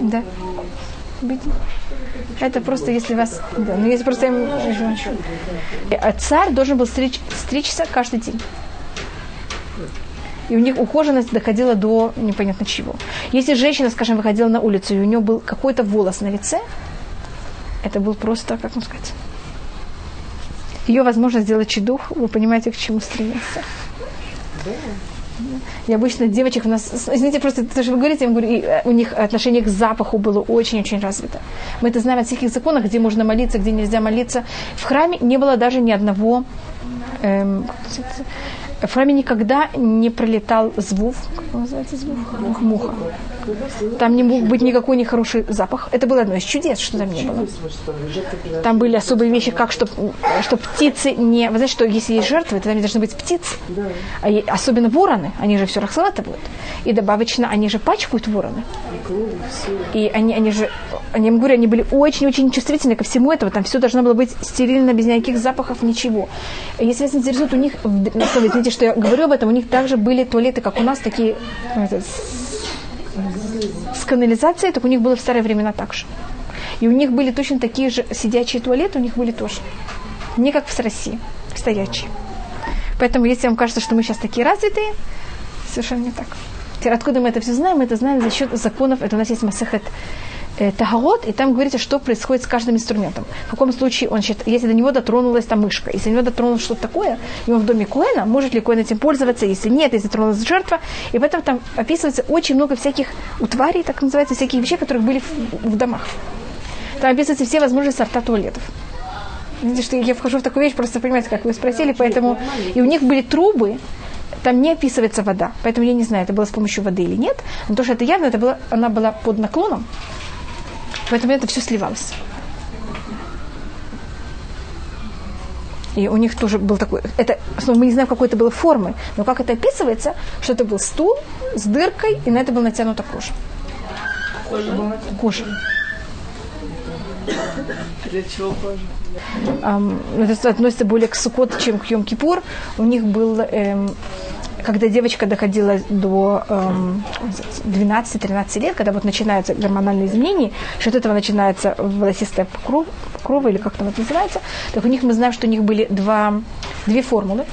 Да. Это просто если вас... Да, ну если просто... А царь должен был стричь, стричься каждый день. И у них ухоженность доходила до непонятно чего. Если женщина, скажем, выходила на улицу, и у нее был какой-то волос на лице, это был просто, как вам сказать, ее возможность сделать чедух, вы понимаете, к чему стремиться. И обычно девочек у нас, извините, просто то, что вы говорите, я говорю, э, у них отношение к запаху было очень-очень развито. Мы это знаем от всяких законов, где можно молиться, где нельзя молиться. В храме не было даже ни одного эм, в храме никогда не пролетал звук, как называется звук? Муха. Там не мог быть никакой нехороший запах. Это было одно из чудес, что там не было. Там были особые вещи, как чтобы чтоб птицы не... Вы знаете, что если есть жертвы, то там не должны быть птицы. А особенно вороны, они же все расхватывают. И добавочно, они же пачкают вороны. И они, они же, они, я говорю, они были очень-очень чувствительны ко всему этому. Там все должно было быть стерильно, без никаких запахов, ничего. Если вас интересует, у них, извините, что я говорю об этом, у них также были туалеты, как у нас, такие это, с канализацией, так у них было в старые времена так же. И у них были точно такие же сидячие туалеты, у них были тоже. Не как в России, стоячие. Поэтому, если вам кажется, что мы сейчас такие развитые, совершенно не так. Теперь, откуда мы это все знаем? Мы это знаем за счет законов. Это у нас есть Масахет э, Тагород, и там говорится, что происходит с каждым инструментом. В каком случае он считает, если до него дотронулась там мышка, если до него дотронулось что-то такое, и он в доме Коэна, может ли Коэн этим пользоваться, если нет, если тронулась жертва. И поэтому там описывается очень много всяких утварей, так называется, всяких вещей, которые были в, в домах. Там описываются все возможные сорта туалетов. Видите, что я вхожу в такую вещь, просто понимаете, как вы спросили, поэтому... И у них были трубы, там не описывается вода. Поэтому я не знаю, это было с помощью воды или нет. Но то, что это явно, это было, она была под наклоном. Поэтому это все сливалось. И у них тоже был такой, это, мы не знаем, какой это было формы, но как это описывается, что это был стул с дыркой, и на это был натянута кожа. Кожа? Кожа. Для чего кожа? Um, это относится более к Сукот, чем к Йом-Кипур. У них был, эм, когда девочка доходила до эм, 12-13 лет, когда вот начинаются гормональные изменения, что от этого начинается волосистая кровь, или как там это называется, так у них мы знаем, что у них были два, две формулы,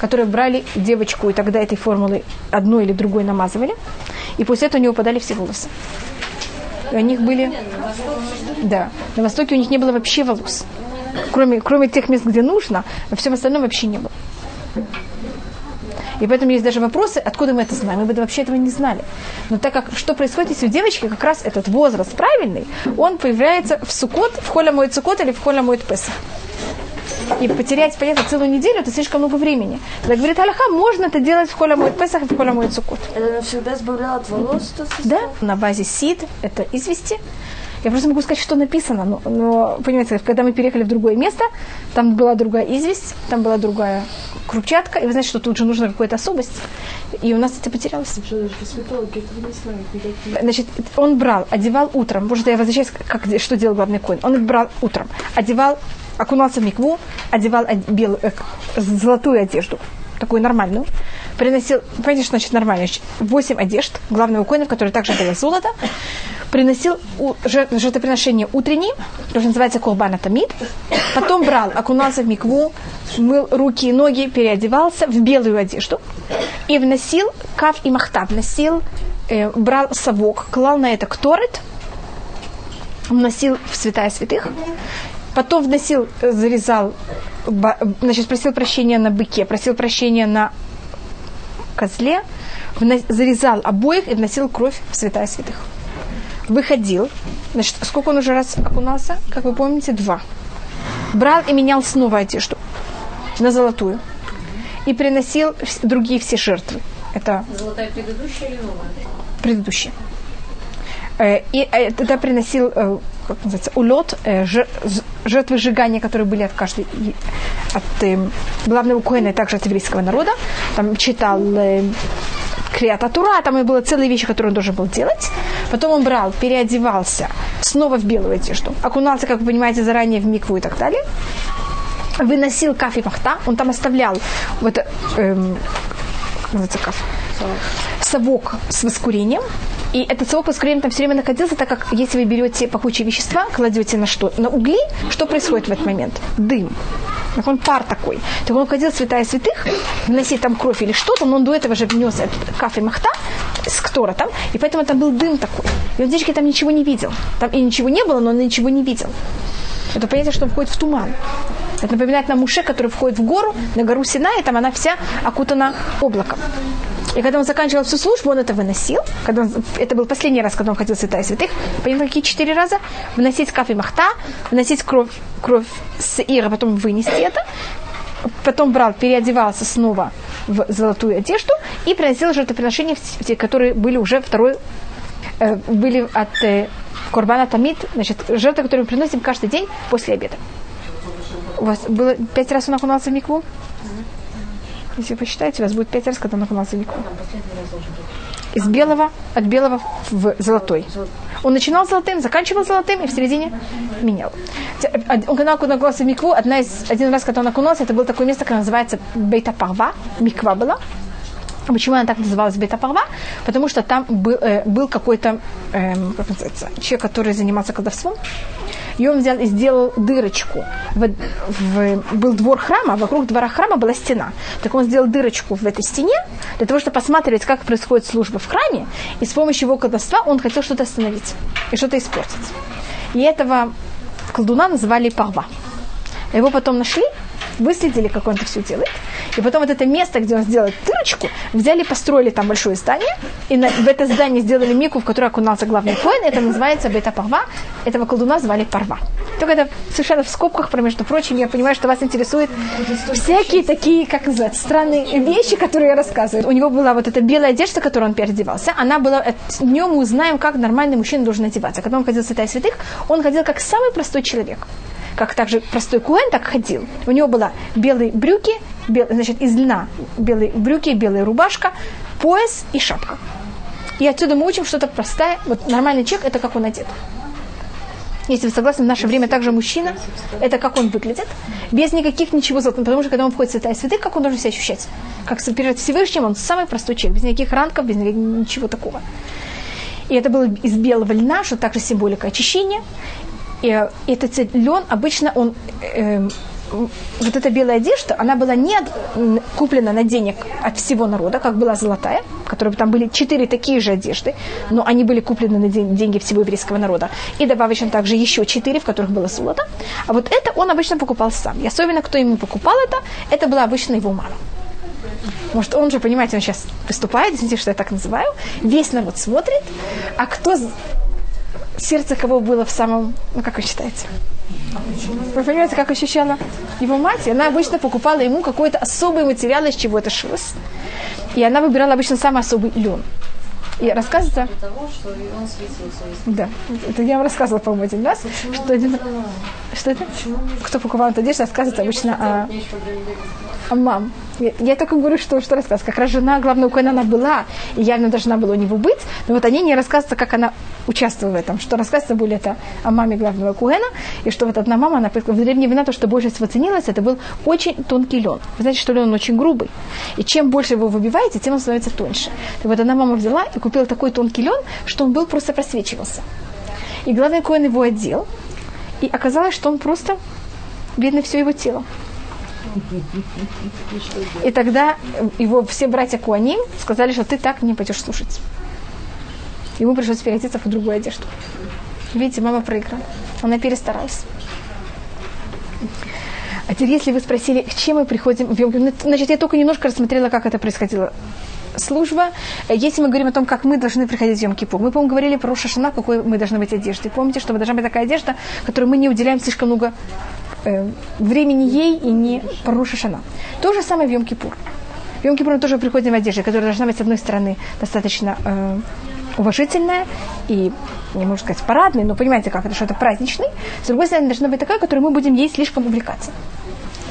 которые брали девочку, и тогда этой формулы одной или другой намазывали, и после этого у нее упадали все волосы. И у них были... Да, на Востоке у них не было вообще волос кроме, кроме тех мест, где нужно, во всем остальном вообще не было. И поэтому есть даже вопросы, откуда мы это знаем. Мы бы вообще этого не знали. Но так как что происходит, если у девочки как раз этот возраст правильный, он появляется в сукот, в холя моет сукот или в холя моет песах. И потерять, понятно, целую неделю, это слишком много времени. Тогда говорит Аллаха, можно это делать в холя моет песах и в холя моет сукот. Это навсегда избавляло от волос? Да, на базе сид, это извести. Я просто могу сказать, что написано, но, но понимаете, когда мы переехали в другое место, там была другая известь, там была другая крупчатка, и вы знаете, что тут же нужна какая-то особость, и у нас это потерялось. Значит, он брал, одевал утром, может, я возвращаюсь, как, что делал главный конь, он брал утром, одевал, окунался в микву, одевал белую, э, золотую одежду, такую нормальную, приносил, понимаете, что значит нормально, 8 одежд главного коина, в которой также было золото, приносил жертвоприношение утреннее, то, что называется колбана тамид, потом брал, окунался в микву, мыл руки и ноги, переодевался в белую одежду и вносил кав и махта, вносил, э, брал совок, клал на это кторет, вносил в святая святых, потом вносил, зарезал, значит, просил прощения на быке, просил прощения на козле, зарезал обоих и вносил кровь в святая святых выходил, значит, сколько он уже раз окунался, как вы помните, два. Брал и менял снова одежду на золотую. И приносил другие все жертвы. Это Золотая предыдущая или новая? Предыдущая. Э, и э, тогда приносил, э, как называется, улет, жертвы сжигания, которые были от каждой, от главного коина и также от еврейского народа. Там читал Криата Тура, там и было целые вещи, которые он должен был делать. Потом он брал, переодевался снова в белую одежду, окунался, как вы понимаете, заранее в микву и так далее. Выносил кафе махта, он там оставлял вот, эм, называется кафе? Совок с воскурением, и этот совок воскурением там все время находился, так как если вы берете пахучие вещества, кладете на что? На угли, что происходит в этот момент? Дым. Так он пар такой. Так он ходил святая святых, вносить там кровь или что-то, но он до этого же внес этот кафе махта с ктора там, и поэтому там был дым такой. И он девочки там ничего не видел. Там и ничего не было, но он ничего не видел. Это понятие, что он входит в туман. Это напоминает нам Муше, который входит в гору, на гору Сина, и там она вся окутана облаком. И когда он заканчивал всю службу, он это выносил. Когда он, это был последний раз, когда он ходил в святая святых. Понимаете, какие четыре раза? Выносить кафе махта, выносить кровь, кровь с ира, потом вынести это. Потом брал, переодевался снова в золотую одежду и приносил жертвоприношения, которые были уже второй, э, были от э, Корбана Тамид, значит, жертвы, которые мы приносим каждый день после обеда. У вас было пять раз он окунался в микву? Если вы посчитаете, у вас будет пять раз, когда он окунался в микву. Из белого, от белого в золотой. Он начинал золотым, заканчивал золотым и в середине менял. Он когда окунулся в микву, одна из, один раз, когда он окунулся, это было такое место, которое называется Бейта Парва, миква была. Почему она так называлась Бетапарва? Потому что там был, э, был какой-то эм, как человек, который занимался колдовством. И он взял и сделал дырочку. В, в, был двор храма, а вокруг двора храма была стена. Так он сделал дырочку в этой стене, для того, чтобы посмотреть, как происходит служба в храме. И с помощью его колдовства он хотел что-то остановить и что-то испортить. И этого колдуна называли Парва. Его потом нашли, выследили, как он это все делает. И потом вот это место, где он сделал дырочку, взяли, построили там большое здание, и на, в это здание сделали мику, в которой окунался главный коин. Это называется Бета Парва. Этого колдуна звали Парва. Только это совершенно в скобках, про между прочим, я понимаю, что вас интересуют всякие такие, как называется, странные вещи, которые я рассказываю. У него была вот эта белая одежда, которой он переодевался. Она была, днем мы узнаем, как нормальный мужчина должен одеваться. Когда он ходил в святая святых, он ходил как самый простой человек как также простой куэн так ходил. У него было белые брюки, бел, значит, из льна белые брюки, белая рубашка, пояс и шапка. И отсюда мы учим что-то простое. Вот нормальный человек – это как он одет. Если вы согласны, в наше время также мужчина, это как он выглядит, без никаких ничего золота. Потому что когда он входит в святая святых, как он должен себя ощущать? Как перед Всевышним, он самый простой человек, без никаких ранков, без ничего такого. И это было из белого льна, что также символика очищения. И этот лен обычно он э, вот эта белая одежда, она была не куплена на денег от всего народа, как была золотая, которая там были четыре такие же одежды, но они были куплены на деньги всего еврейского народа. И добавочно также еще четыре, в которых было золото. А вот это он обычно покупал сам. И особенно, кто ему покупал это, это была обычно его мама. Может, он же, понимаете, он сейчас выступает, извините, что я так называю, весь народ смотрит, а кто сердце кого было в самом, ну как вы считаете? Вы понимаете, как ощущала его мать? Она обычно покупала ему какой-то особый материал, из чего это шилось. И она выбирала обычно самый особый лен. И рассказывается... Того, что он светился. Да. Это я вам рассказывала, по-моему, один раз. Что, один... что это? Кто покупал эту одежду, рассказывается обычно о... о мам. Я, я только говорю, что, что рассказывать. Как раз жена главного коина она была, и явно должна была у него быть, но вот они не рассказывают, как она участвовала в этом. Что рассказывается более это о маме главного куэна, и что вот одна мама, она в древние времена то, что больше всего ценилось, это был очень тонкий лен. Вы знаете, что лен очень грубый. И чем больше его выбиваете, тем он становится тоньше. И вот одна мама взяла и купила такой тонкий лен, что он был просто просвечивался. И главный коин его одел, и оказалось, что он просто видно все его тело. И тогда его все братья Куаним сказали, что ты так не пойдешь слушать. Ему пришлось переодеться в другую одежду. Видите, мама проиграла. Она перестаралась. А теперь, если вы спросили, к чем мы приходим в Йом ну, значит, я только немножко рассмотрела, как это происходило. Служба, если мы говорим о том, как мы должны приходить в Йом-Кипур, мы, по-моему, говорили про Шашана, какой мы должны быть одеждой. Помните, что должна быть такая одежда, которой мы не уделяем слишком много э, времени ей и не про Шашана. То же самое в Йом-Кипур. В Йом-Кипур мы тоже приходим в одежде, которая должна быть, с одной стороны, достаточно э, уважительная и, не можно сказать, парадная, но понимаете, как это что-то праздничный. С другой стороны, должна быть такая, которой мы будем ей слишком увлекаться.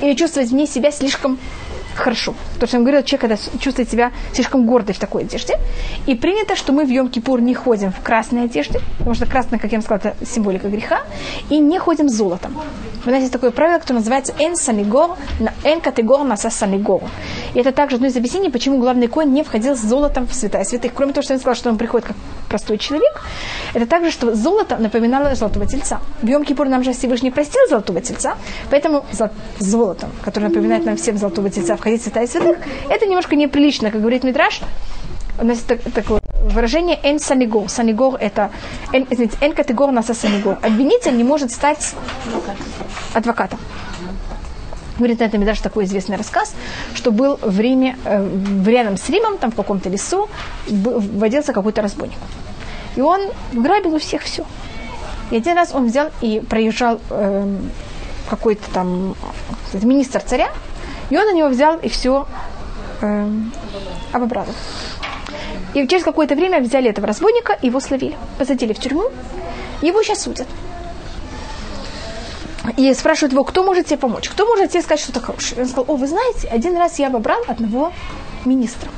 Или чувствовать в ней себя слишком хорошо. То, что я говорила, человек, когда чувствует себя слишком гордой в такой одежде. И принято, что мы в Йом-Кипур не ходим в красной одежде, потому что красная, как я вам сказала, это символика греха, и не ходим с золотом. Вы знаете, есть такое правило, которое называется «эн санигор», «эн категор наса санигор». И это также одно из объяснений, почему главный конь не входил с золотом в святая святых. Кроме того, что он сказал, что он приходит как простой человек, это также, что золото напоминало золотого тельца. В Йом-Кипур нам же Всевышний простил золотого тельца, поэтому золотом, который напоминает нам всем золотого тельца, входить в святая святых, это немножко неприлично, как говорит Мидраш. У нас так, такое выражение «эн санигор». Санигор – это «эн, эн категор наса санигор». Обвинитель не может стать адвокатом. Говорит на этом даже такой известный рассказ, что был в Риме, э, рядом с Римом, там в каком-то лесу, водился какой-то разбойник. И он грабил у всех все. И один раз он взял и проезжал э, какой-то там министр царя, и он на него взял и все э, обобрал. И через какое-то время взяли этого разбойника, его словили, посадили в тюрьму, его сейчас судят. И спрашивают его, кто может тебе помочь, кто может тебе сказать что-то хорошее. И он сказал, о, вы знаете, один раз я обобрал одного министра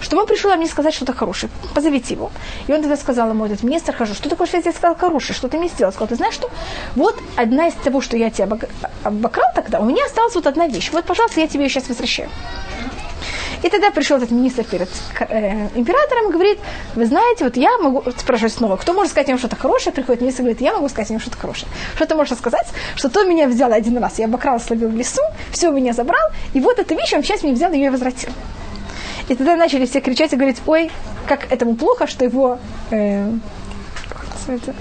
что он пришел мне сказать что-то хорошее. Позовите его. И он тогда сказал ему, этот министр, хожу, что такое, что я тебе сказал хорошее, что ты мне сделал? Сказал, ты знаешь что? Вот одна из того, что я тебя обокрал тогда, у меня осталась вот одна вещь. Вот, пожалуйста, я тебе ее сейчас возвращаю. И тогда пришел этот министр перед э, императором и говорит, вы знаете, вот я могу, спрашивать снова, кто может сказать им что-то хорошее, приходит министр и говорит, я могу сказать им что-то хорошее. Что ты можешь сказать? Что то меня взял один раз, я обокрал, словил в лесу, все у меня забрал, и вот эту вещь он сейчас мне взял, и ее возвратил. И тогда начали все кричать и говорить, ой, как этому плохо, что его, э, называется?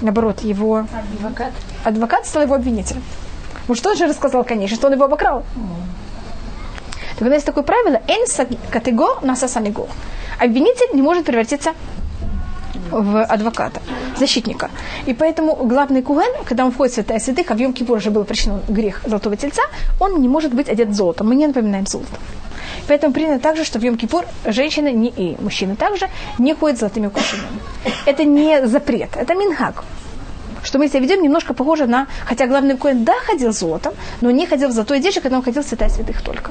наоборот, его адвокат. адвокат стал его обвинителем. Ну что он же рассказал, конечно, что он его обокрал. Так у нас есть такое правило, эн категор на сасанегор. Обвинитель не может превратиться в адвоката, защитника. И поэтому главный куген, когда он входит в святая святых, а в Йом-Кипур уже был причинен грех золотого тельца, он не может быть одет золотом. Мы не напоминаем золото. Поэтому принято также, что в Йом-Кипур женщины не, и мужчины также не ходят золотыми украшениями. Это не запрет, это минхак что мы себя ведем немножко похоже на, хотя главный коин да ходил золотом, но не ходил в золотой одежде, когда он ходил в святая святых только.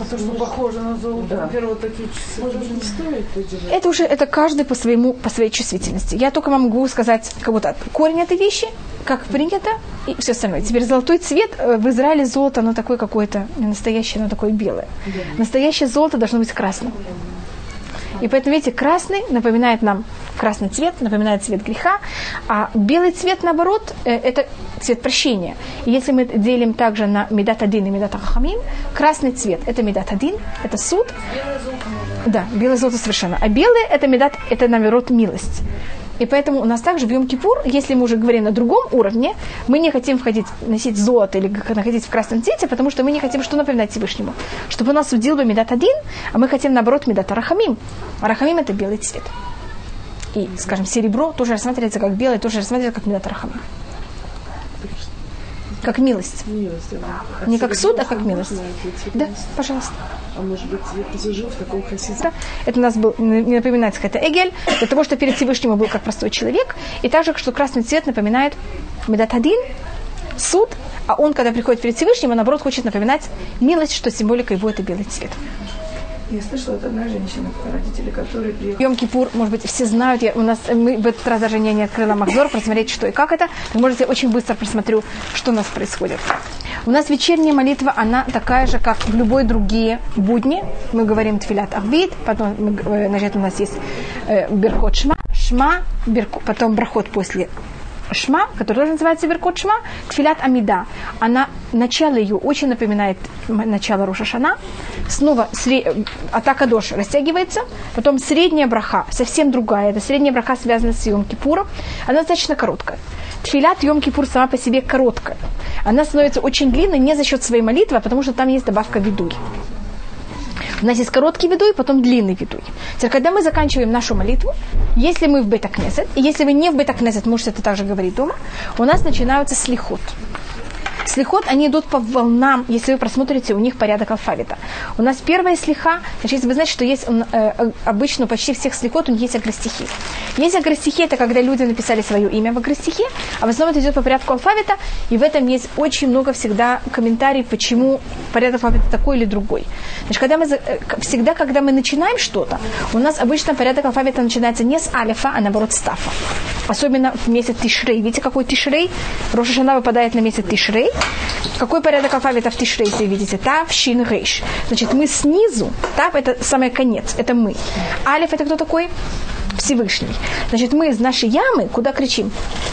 А то, что похоже на золото, да. во-первых, такие часы тоже не стоит Это уже, это каждый по, своему, по своей чувствительности. Я только могу сказать, как будто корень этой вещи, как принято, и все остальное. Теперь золотой цвет, э, в Израиле золото, оно такое какое-то, не настоящее, оно такое белое. Да. Настоящее золото должно быть красным. И поэтому, видите, красный напоминает нам, красный цвет напоминает цвет греха, а белый цвет, наоборот, э, это цвет прощения. И если мы делим также на медат один и медат ахамим, красный цвет – это медат один, это суд. Белое. Да, белое золото совершенно. А белый – это медат, это, наоборот, милость. И поэтому у нас также в Йом-Кипур, если мы уже говорим на другом уровне, мы не хотим входить, носить золото или находить в красном цвете, потому что мы не хотим что напоминать Всевышнему. Чтобы у нас судил бы Медат один, а мы хотим, наоборот, Медат Арахамим. Арахамим – это белый цвет. И, скажем, серебро тоже рассматривается как белое, тоже рассматривается как Медат Арахамим. Как милость. милость да. Не как суд, а как милость. Да, пожалуйста. А может быть, я посижу в таком хасидском... Это у нас был, не напоминает это Эгель, для того, что перед Всевышним был как простой человек, и также, что красный цвет напоминает Медатадин, суд, а он, когда приходит перед Всевышним, он, наоборот, хочет напоминать милость, что символика его – это белый цвет. Я слышала от одной женщины, родители, которые приехали. Йом-Кипур, может быть, все знают, я, у нас, мы в этот раз даже не, не открыла Махзор, просмотреть, что и как это. Вы можете очень быстро просмотрю, что у нас происходит. У нас вечерняя молитва, она такая же, как в любой другие будни. Мы говорим Тфилят Ахвид, потом э, значит, у нас есть э, Берхот Шма, Шма, Берко, потом Брахот после Шма, который тоже называется Беркот Шма, Тфилят Амида. Она, начало ее очень напоминает начало Рошашана. Снова сре... атака Дош растягивается. Потом средняя браха, совсем другая. Это средняя браха связана с Йом Кипуром. Она достаточно короткая. Тфилят Йом Кипур сама по себе короткая. Она становится очень длинной не за счет своей молитвы, а потому что там есть добавка видуй. У нас есть короткий видуй, потом длинный видуй. Теперь, когда мы заканчиваем нашу молитву, если мы в бета-кнесет, и если вы не в бета-кнесет, можете это также говорить дома, у нас начинаются слихот. Слихот, они идут по волнам, если вы просмотрите у них порядок алфавита. У нас первая слиха, значит, вы знаете, что есть э, э, обычно у почти всех слихот, у них есть агростихи. Есть агростихи, это когда люди написали свое имя в агростихе, а в основном это идет по порядку алфавита, и в этом есть очень много всегда комментариев, почему порядок алфавита такой или другой. Значит, когда мы, э, всегда, когда мы начинаем что-то, у нас обычно порядок алфавита начинается не с алифа, а наоборот с тафа. Особенно в месяц Тишрей. Видите, какой Тишрей? Рошашана выпадает на месяц Тишрей. Какой порядок алфавита в Тишрей, если видите? Тав, Шин, Рейш. Значит, мы снизу. Тав – это самый конец, это мы. Алиф – это кто такой? Всевышний. Значит, мы из нашей ямы куда кричим?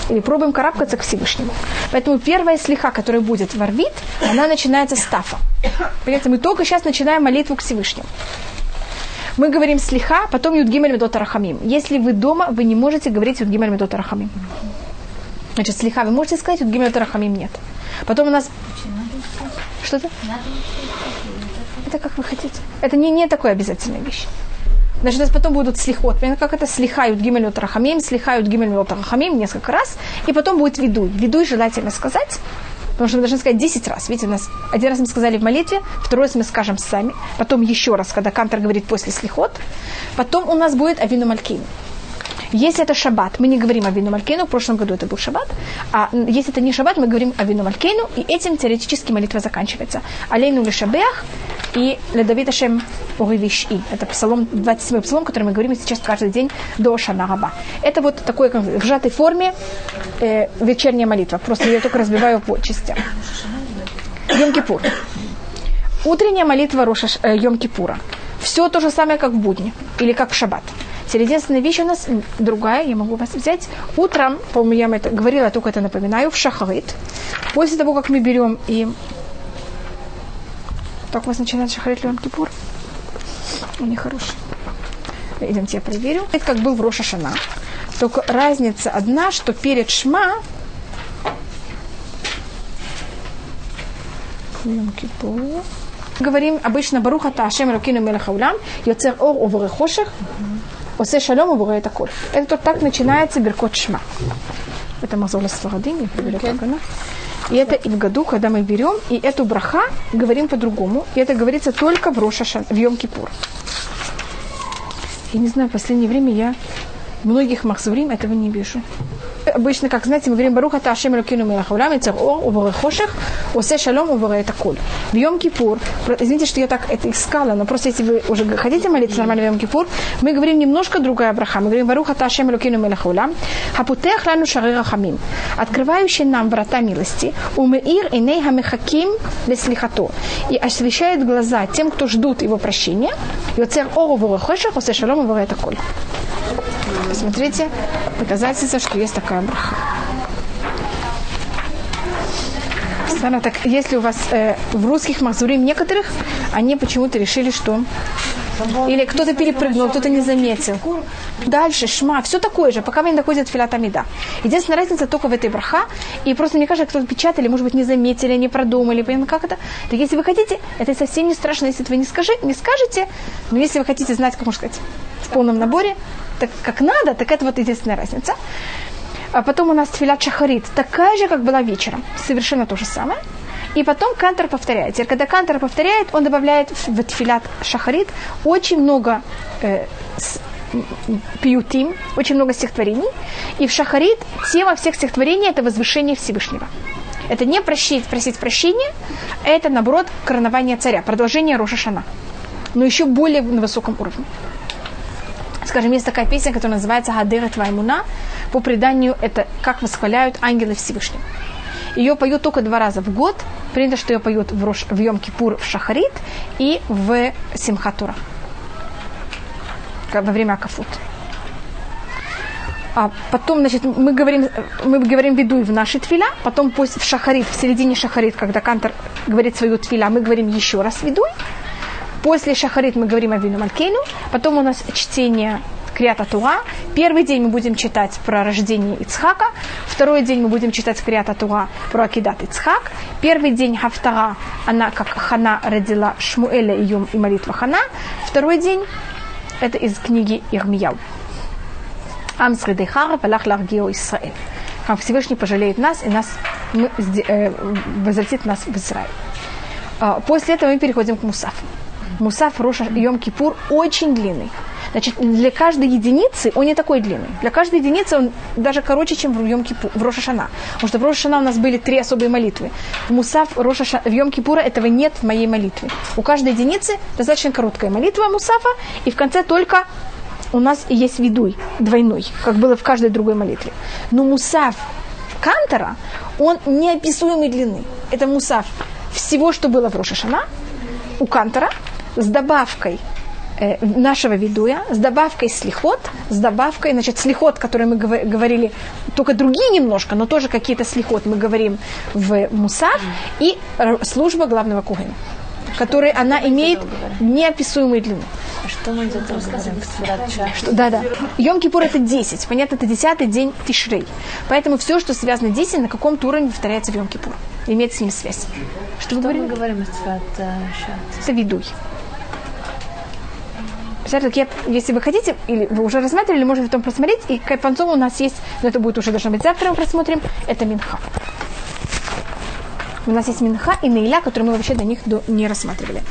Или пробуем карабкаться к Всевышнему. Поэтому первая слиха, которая будет в Арвит, она начинается с тафа. Понимаете, мы только сейчас начинаем молитву к Всевышнему. Мы говорим слиха, потом Юдгимель Медот Рахамим. Если вы дома, вы не можете говорить Юдгимель Медот Рахамим. Значит, слиха вы можете сказать, Юдгимель Медот Рахамим нет. Потом у нас... Что-то? Это как вы хотите. Это не, не такая обязательная вещь. Значит, у нас потом будут слихот. Как это слихают гимель рахамим, слихают гимель рахамим несколько раз, и потом будет видуй. Видуй желательно сказать, Потому что мы должны сказать 10 раз. Видите, у нас один раз мы сказали в молитве, второй раз мы скажем сами, потом еще раз, когда Кантор говорит после слихот. Потом у нас будет Авину Малькин. Если это шаббат, мы не говорим о вину Малькейну, в прошлом году это был шаббат, а если это не шаббат, мы говорим о вину Малькейну, и этим теоретически молитва заканчивается. Алейну лишабех и ледавид Ашем Уривиш И. Это псалом, 27 псалом, который мы говорим сейчас каждый день до Шанагаба. Это вот такой как, в сжатой форме э, вечерняя молитва. Просто я только разбиваю по частям. Йом-Кипур. Утренняя молитва Роша э, Йом-Кипура. Все то же самое, как в будни или как в шаббат. Теперь вещь у нас другая, я могу вас взять. Утром, по-моему, я вам это говорила, только это напоминаю, в шахарит. После того, как мы берем и... Только у вас начинает шахарит Йом Кипур. Он нехороший. Идемте, я проверю. Это как был в Роша Шана. Только разница одна, что перед Шма. Говорим обычно Баруха Таашем Ракину Мелахаулям, Йоцер Ор Овре Хоших, Осе Шалом это коль. Это так начинается Беркот Шма. Это Мазола Сфарадим, я как она. И это и в году, когда мы берем, и эту браха говорим по-другому. И это говорится только в Рошашан, в Йом-Кипур. Я не знаю, в последнее время я в многих махзурим этого не вижу. Обычно, как знаете, мы говорим Баруха Ташем Элокину Мелахаулам, Ицер Ор, Уборе Хошех, Осе Шалом, Уборе это Коль. В Йом Кипур, извините, что я так это искала, но просто если вы уже хотите молиться нормально в Йом Кипур, мы говорим немножко другая браха. Мы говорим Баруха Ташем Элокину Мелахаулам, Хапутех Лану Шары Рахамим, открывающий нам врата милости, Умеир Иней Хамехаким Леслихато, и освещает глаза тем, кто ждут его прощения, Йоцер Ор, Уборе Хошех, Осе Шалом, Уборе это Посмотрите, доказательство, что есть такая браха. Странно, так если у вас э, в русских мазурим некоторых, они почему-то решили, что... Или кто-то перепрыгнул, кто-то не заметил. Дальше, шма, все такое же, пока вы не доходите филатамида. Единственная разница только в этой браха. И просто мне кажется, кто-то печатали, может быть, не заметили, не продумали, понятно, как это. Так если вы хотите, это совсем не страшно, если вы не, скажи, не скажете. Но если вы хотите знать, как можно сказать, в полном наборе, так как надо, так это вот единственная разница. А потом у нас тфилат шахарит, такая же, как была вечером. Совершенно то же самое. И потом кантор повторяет. Теперь, когда кантор повторяет, он добавляет в тфилат шахарит очень много э, с, пиютим, очень много стихотворений. И в шахарит тема всех стихотворений – это возвышение Всевышнего. Это не просить, просить прощения, это, наоборот, коронование царя, продолжение Роша Шана. Но еще более на высоком уровне. Скажем, есть такая песня, которая называется «Хадыра Тваймуна». По преданию, это как восхваляют ангелы Всевышнего. Ее поют только два раза в год. Принято, что ее поют в, Рош, в Йом-Кипур в Шахарит и в Симхатура. Во время Акафут. А потом, значит, мы говорим, мы говорим видуй в нашей твиля, потом пусть в шахарит, в середине шахарит, когда Кантор говорит свою твиля, мы говорим еще раз видуй. После шахарит мы говорим о вину Малькейну, потом у нас чтение Криата Туа. Первый день мы будем читать про рождение Ицхака, второй день мы будем читать Криата Туа про Акидат Ицхак. Первый день Хафтара, она как Хана родила Шмуэля и, и молитва Хана. Второй день это из книги Ирмияу. Ам Средейхара, Валах Ларгио Исраэль. Как Всевышний пожалеет нас и нас, мы, э, возвратит нас в Израиль. После этого мы переходим к Мусафу. Мусаф Роша Йом Кипур очень длинный. Значит, для каждой единицы он не такой длинный. Для каждой единицы он даже короче, чем в Йом Кипур, в Рошашана. Потому что в Рошашана у нас были три особые молитвы. В Мусаф Рошаша, в Йом Кипура этого нет в моей молитве. У каждой единицы достаточно короткая молитва Мусафа, и в конце только у нас есть видуй двойной, как было в каждой другой молитве. Но Мусаф Кантора, он неописуемой длины. Это Мусаф всего, что было в Рошашана, у Кантора, с добавкой э, нашего видуя, с добавкой слихот, с добавкой, значит, слихот, который мы говорили, только другие немножко, но тоже какие-то слихот мы говорим в Мусав, и служба главного кухня, которой она имеет неописуемую длину. Что мы это говорим? Что, да, да. Йом Кипур это 10. Понятно, это 10 день Тишрей. Поэтому все, что связано с 10, на каком-то уровне повторяется в Йом Кипур. Имеет с ним связь. Что, Что мы говорим от Это видуй. Представляете, я, если вы хотите, или вы уже рассматривали, можете потом просмотреть. И к у нас есть, но это будет уже должно быть завтра, мы просмотрим, это Минха. У нас есть Минха и Нейля, которые мы вообще до них не рассматривали.